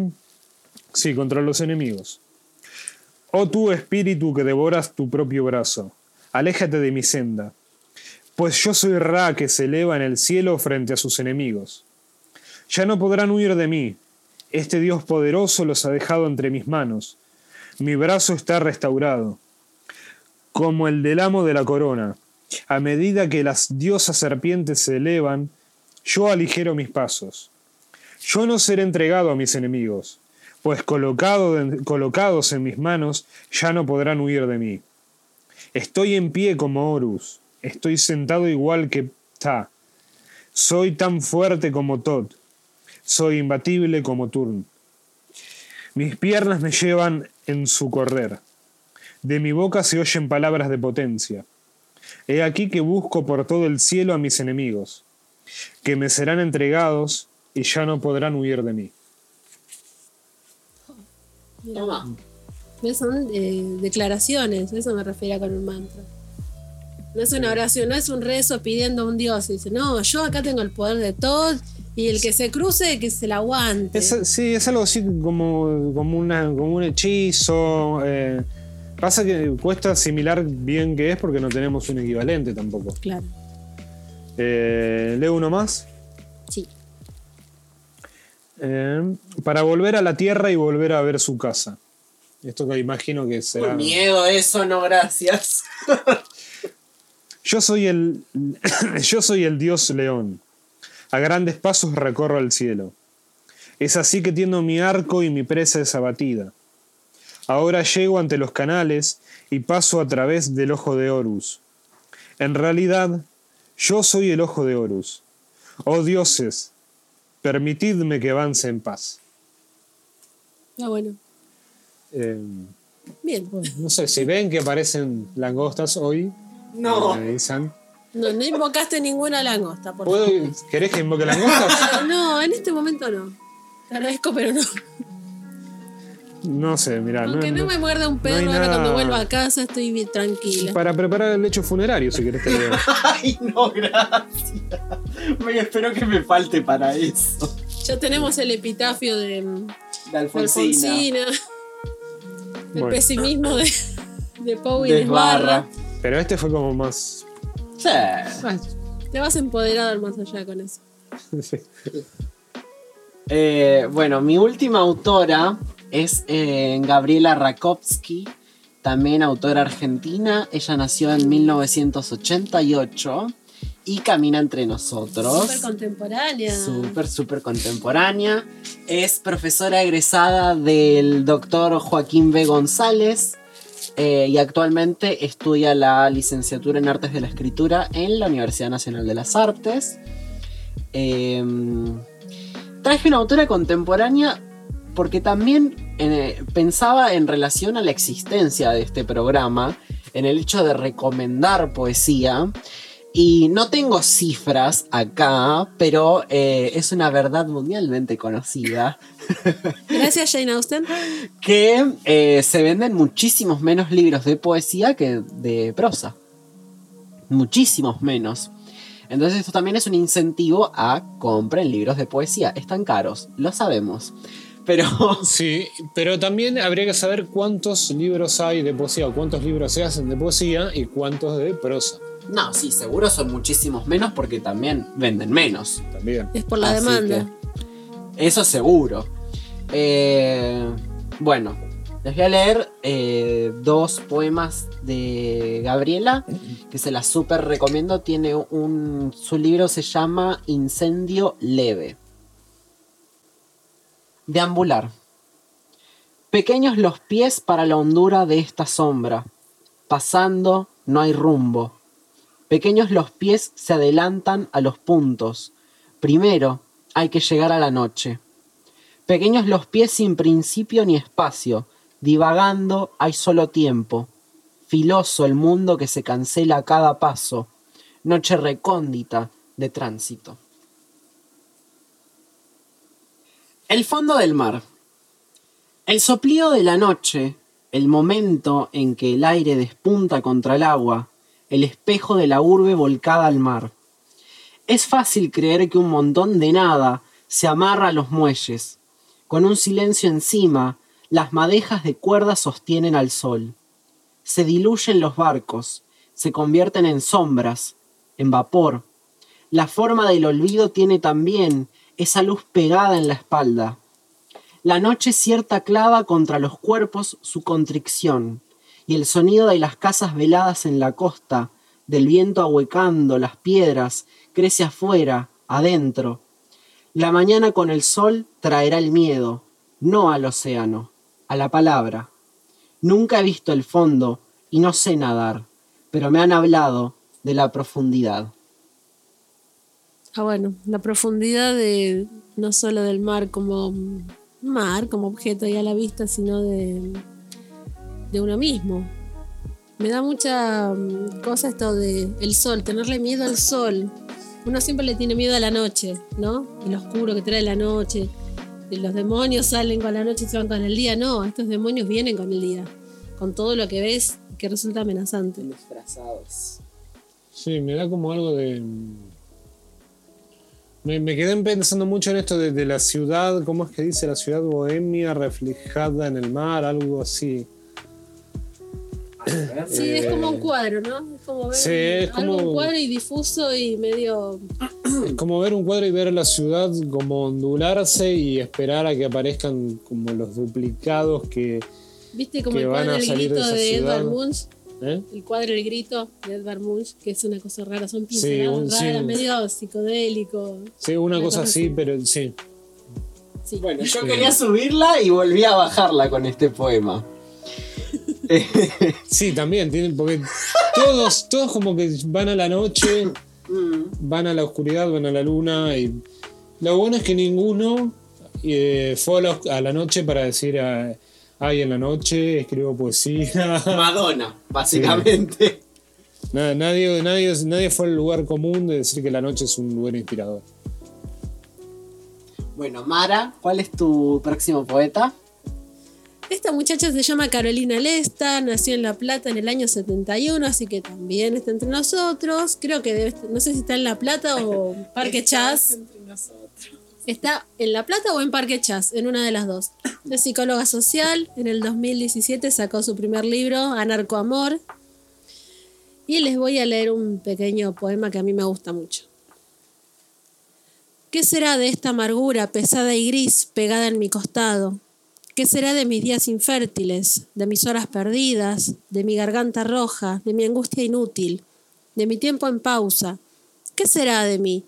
Sí, contra los enemigos. Oh tú espíritu que devoras tu propio brazo, aléjate de mi senda, pues yo soy Ra que se eleva en el cielo frente a sus enemigos. Ya no podrán huir de mí, este Dios poderoso los ha dejado entre mis manos, mi brazo está restaurado, como el del amo de la corona. A medida que las diosas serpientes se elevan, yo aligero mis pasos. Yo no seré entregado a mis enemigos, pues colocados en mis manos ya no podrán huir de mí. Estoy en pie como Horus, estoy sentado igual que Ta. Soy tan fuerte como Tod, soy imbatible como Turn. Mis piernas me llevan en su correr. De mi boca se oyen palabras de potencia. He aquí que busco por todo el cielo a mis enemigos, que me serán entregados y ya no podrán huir de mí. Toma. ¿Ves? Son eh, declaraciones, eso me refiero con un mantra. No es una oración, no es un rezo pidiendo a un dios. Dice, no, yo acá tengo el poder de todo y el que se cruce, que se la aguante. Es, sí, es algo así como, como, una, como un hechizo. eh, pasa que cuesta asimilar bien qué es porque no tenemos un equivalente tampoco. Claro, Eh, Leo uno más. sí. Eh, para volver a la tierra y volver a ver su casa. Esto que imagino que será. Con miedo eso, no gracias. Yo soy el. Yo soy el dios león. A grandes pasos recorro el cielo. Es así que tiendo mi arco y mi presa es abatida. Ahora llego ante los canales y paso a través del ojo de Horus. En realidad, yo soy el ojo de Horus. Oh dioses, permitidme que avance en paz. Ah, bueno. Eh, Bien. no sé, si ven que aparecen langostas hoy, No. me avisan. No, no invocaste ninguna langosta, por ¿Puedo- favor. ¿Querés que invoque langostas? No, en este momento no. Te agradezco, pero no. No sé, mirá. Aunque no, me muerda un perro, ahora nada- cuando vuelva a casa estoy bien tranquila. Para preparar el lecho funerario, si querés te leo. Ay, no, gracias. Me espero que me falte para eso. Ya tenemos el epitafio de, de De Alfonsina. Alfonsina. El Bueno. pesimismo de, de Pau y Desbarra. Desbarra. Pero este fue como más. Sí. Te vas empoderado más allá con eso. Eh, bueno, mi última autora es eh, Gabriela Rakowski, también autora argentina. Ella nació en 1988 y camina entre nosotros. Súper contemporánea. Súper, súper contemporánea. Es profesora egresada del doctor Joaquín B. González eh, y actualmente estudia la licenciatura en Artes de la Escritura en la Universidad Nacional de las Artes. Em, traje una autora contemporánea porque también eh, pensaba en relación a la existencia de este programa, en el hecho de recomendar poesía. Y no tengo cifras acá, pero eh, es una verdad mundialmente conocida Gracias, Jane Austen. que eh, se venden muchísimos menos libros de poesía que de prosa. Muchísimos menos. Entonces esto también es un incentivo a compren libros de poesía. Están caros, lo sabemos. Pero Sí, pero también habría que saber cuántos libros hay de poesía o cuántos libros se hacen de poesía y cuántos de prosa no, sí, seguro son muchísimos menos porque también venden menos. también. Es por la Así demanda. que, eso seguro. Eh, bueno, les voy a leer eh, dos poemas de Gabriela que se las súper recomiendo. Tiene un. Su libro se llama Incendio Leve. Deambular. Pequeños los pies para la hondura de esta sombra. Pasando, no hay rumbo. Pequeños los pies se adelantan a los puntos. Primero hay que llegar a la noche. Pequeños los pies sin principio ni espacio, divagando hay solo tiempo. Filoso el mundo que se cancela a cada paso, noche recóndita de tránsito. El fondo del mar. El soplío de la noche, el momento en que el aire despunta contra el agua, el espejo de la urbe volcada al mar. Es fácil creer que un montón de nada se amarra a los muelles. Con un silencio encima, las madejas de cuerda sostienen al sol. Se diluyen los barcos, se convierten en sombras, en vapor. La forma del olvido tiene también esa luz pegada en la espalda. La noche cierta clava contra los cuerpos su contrición, y el sonido de las casas veladas en la costa, del viento ahuecando las piedras, crece afuera, adentro. La mañana con el sol traerá el miedo, no al océano, a la palabra. Nunca he visto el fondo y no sé nadar, pero me han hablado de la profundidad. Ah, bueno, la profundidad de no solo del mar como mar, como objeto ahí a la vista, sino de, de uno mismo. Me da mucha mm, cosa esto de el sol, tenerle miedo al sol. Uno siempre le tiene miedo a la noche, ¿no? El oscuro que trae la noche. Los demonios salen con la noche y se van con el día. No, estos demonios vienen con el día. Con todo lo que ves que resulta amenazante. Disfrazados. Sí, me da como algo de. Me, me quedé pensando mucho en esto de, de la ciudad, ¿cómo es que dice? La ciudad bohemia reflejada en el mar, algo así. Sí, es como un cuadro, ¿no? Es como ver Sí, es algo, como- un cuadro y difuso y medio. Es como ver un cuadro y ver la ciudad como ondularse y esperar a que aparezcan como los duplicados que. ¿Viste como Que el van cuadro a salir de grito esa de, Edvard ciudad. Munch? ¿eh? El cuadro El grito de Edvard Munch, que es una cosa rara, son Sí, pinceladas sí, raras, medio psicodélico. Sí, una Una cosa cosa así, pero sí. Sí. Bueno, yo quería subirla y volví a bajarla con este poema. Sí, también, tienen, porque todos, todos como que van a la noche, Mm. van a la oscuridad, van a la luna. Y lo bueno es que ninguno eh, fue a la, a la noche para decir, ah, ay, en la noche escribo poesía. Madonna, básicamente. Na- nadie, nadie, nadie fue al lugar común de decir que la noche es un lugar inspirador. Bueno, Mara, ¿cuál es tu próximo poeta? Esta muchacha se llama Carolina Lesta, nació en La Plata en el año 71, así que también está entre nosotros. Creo que debe, no sé si está en La Plata o Parque Chas. Está en La Plata o en Parque Chas, en una de las dos. Es psicóloga social, en el 2017 sacó su primer libro, Anarcoamor. Y les voy a leer un pequeño poema que a mí me gusta mucho. ¿Qué será de esta amargura pesada y gris pegada en mi costado? ¿Qué será de mis días infértiles, de mis horas perdidas, de mi garganta roja, de mi angustia inútil, de mi tiempo en pausa? ¿Qué será de mí?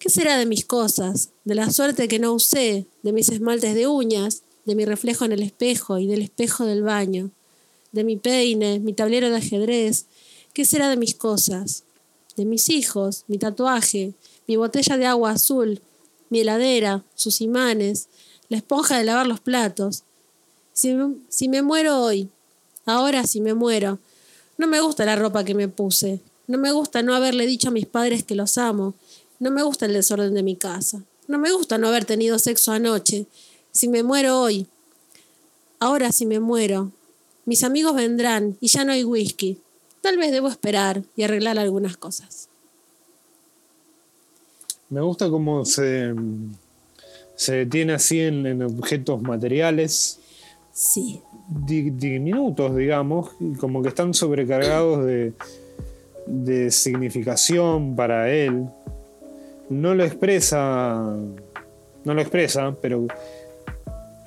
¿Qué será de mis cosas, de la suerte que no usé, de mis esmaltes de uñas, de mi reflejo en el espejo y del espejo del baño, de mi peine, mi tablero de ajedrez? ¿Qué será de mis cosas? De mis hijos, mi tatuaje, mi botella de agua azul, mi heladera, sus imanes, la esponja de lavar los platos. Si me, muero hoy, ahora si me muero, no me gusta la ropa que me puse, no me gusta no haberle dicho a mis padres que los amo, no me gusta el desorden de mi casa, no me gusta no haber tenido sexo anoche. Si me muero hoy, ahora si me muero, mis amigos vendrán y ya no hay whisky. Tal vez debo esperar y arreglar algunas cosas. Me gusta cómo se, se detiene así en, en objetos materiales Sí, di- diminutos, digamos, como que están sobrecargados de, de significación para él. No lo expresa, no lo expresa, pero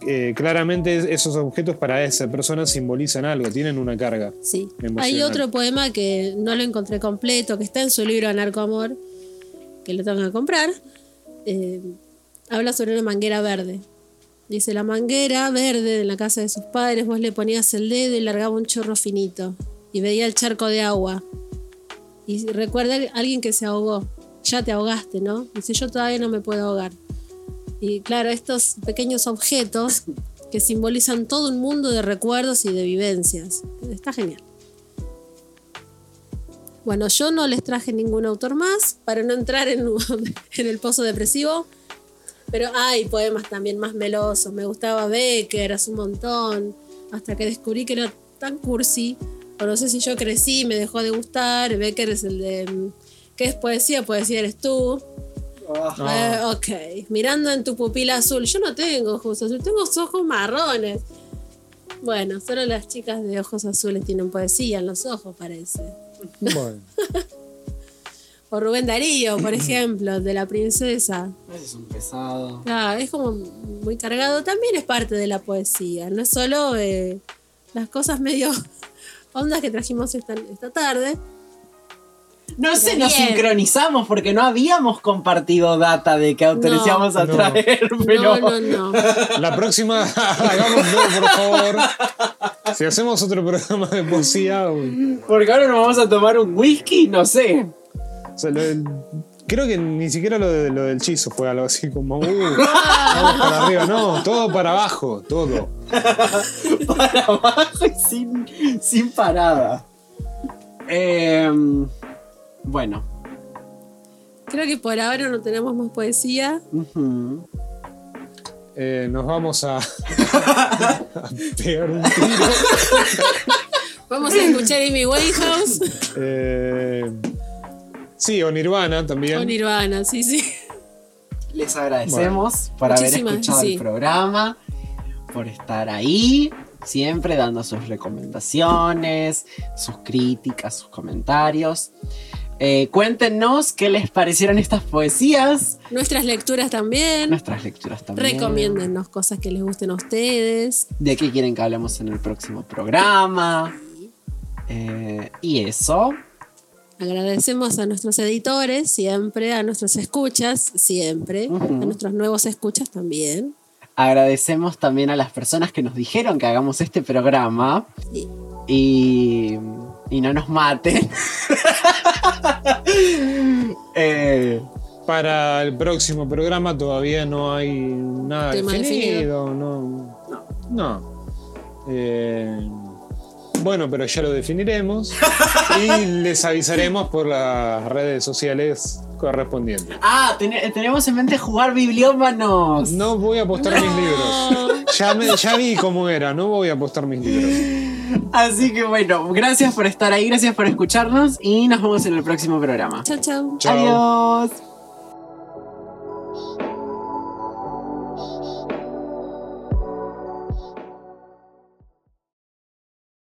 eh, claramente esos objetos para esa persona simbolizan algo, tienen una carga. sí. Emocional. Hay otro poema que no lo encontré completo, que está en su libro Anarcoamor, que lo tengo que comprar. Eh, habla sobre una manguera verde. Dice, la manguera verde en la casa de sus padres, vos le ponías el dedo y largaba un chorro finito. Y veía el charco de agua. Y recuerda a alguien que se ahogó. Ya te ahogaste, ¿no? Dice, yo todavía no me puedo ahogar. Y claro, estos pequeños objetos que simbolizan todo un mundo de recuerdos y de vivencias. Está genial. Bueno, yo no les traje ningún autor más para no entrar en, en el pozo depresivo. Pero hay poemas también más melosos. Me gustaba Becker hace un montón. Hasta que descubrí que era tan cursi. O no sé si yo crecí y me dejó de gustar. Becker es el de. ¿Qué es poesía? Poesía eres tú. Eh, ok. Mirando en tu pupila azul. Yo no tengo ojos azules, tengo ojos marrones. Bueno, solo las chicas de ojos azules tienen poesía en los ojos, parece. Bueno. O Rubén Darío, por ejemplo, de la princesa. Ese es un pesado. Ah, es como muy cargado. También es parte de la poesía. No es solo eh, las cosas medio ondas que trajimos esta, esta tarde. No sé, nos bien. sincronizamos porque no habíamos compartido data de qué autores No. íbamos a No. traer, pero No, no, no. La próxima, hagámoslo, por favor. Si hacemos otro programa de poesía, uy. porque ahora nos vamos a tomar un whisky, no sé. O sea, lo del- creo que ni siquiera lo, de- lo del chizo fue algo así como, uh, vamos para arriba. No, todo para abajo, todo. Para abajo y sin, sin parada. Em, bueno. Creo que por ahora no tenemos más poesía. Eh, nos vamos a, a pegar un tiro. Vamos a escuchar Amy Winehouse Eh, sí, o Nirvana también. o Nirvana, sí, sí. Les agradecemos por haber escuchado sí. el programa, por estar ahí, siempre dando sus recomendaciones, sus críticas, sus comentarios. Eh, cuéntenos qué les parecieron estas poesías, Nuestras lecturas también. nuestras lecturas también. Recomiéndennos cosas que les gusten a ustedes. De qué quieren que hablemos en el próximo programa. Eh, y eso. Agradecemos a nuestros editores siempre, a nuestros escuchas siempre, a nuestros nuevos escuchas también. Agradecemos también a las personas que nos dijeron que hagamos este programa. Sí. Y, y no nos maten. Eh, Para el próximo programa todavía no hay nada Tema definido. No. No. Eh, bueno, pero ya lo definiremos y les avisaremos por las redes sociales correspondientes. ah, ten- tenemos en mente jugar bibliómanos. No voy a apostar mis libros. Ya, me- ya vi cómo era, no voy a apostar mis libros. Así que bueno, gracias por estar ahí, gracias por escucharnos y nos vemos en el próximo programa. Chao. Chao. Adiós.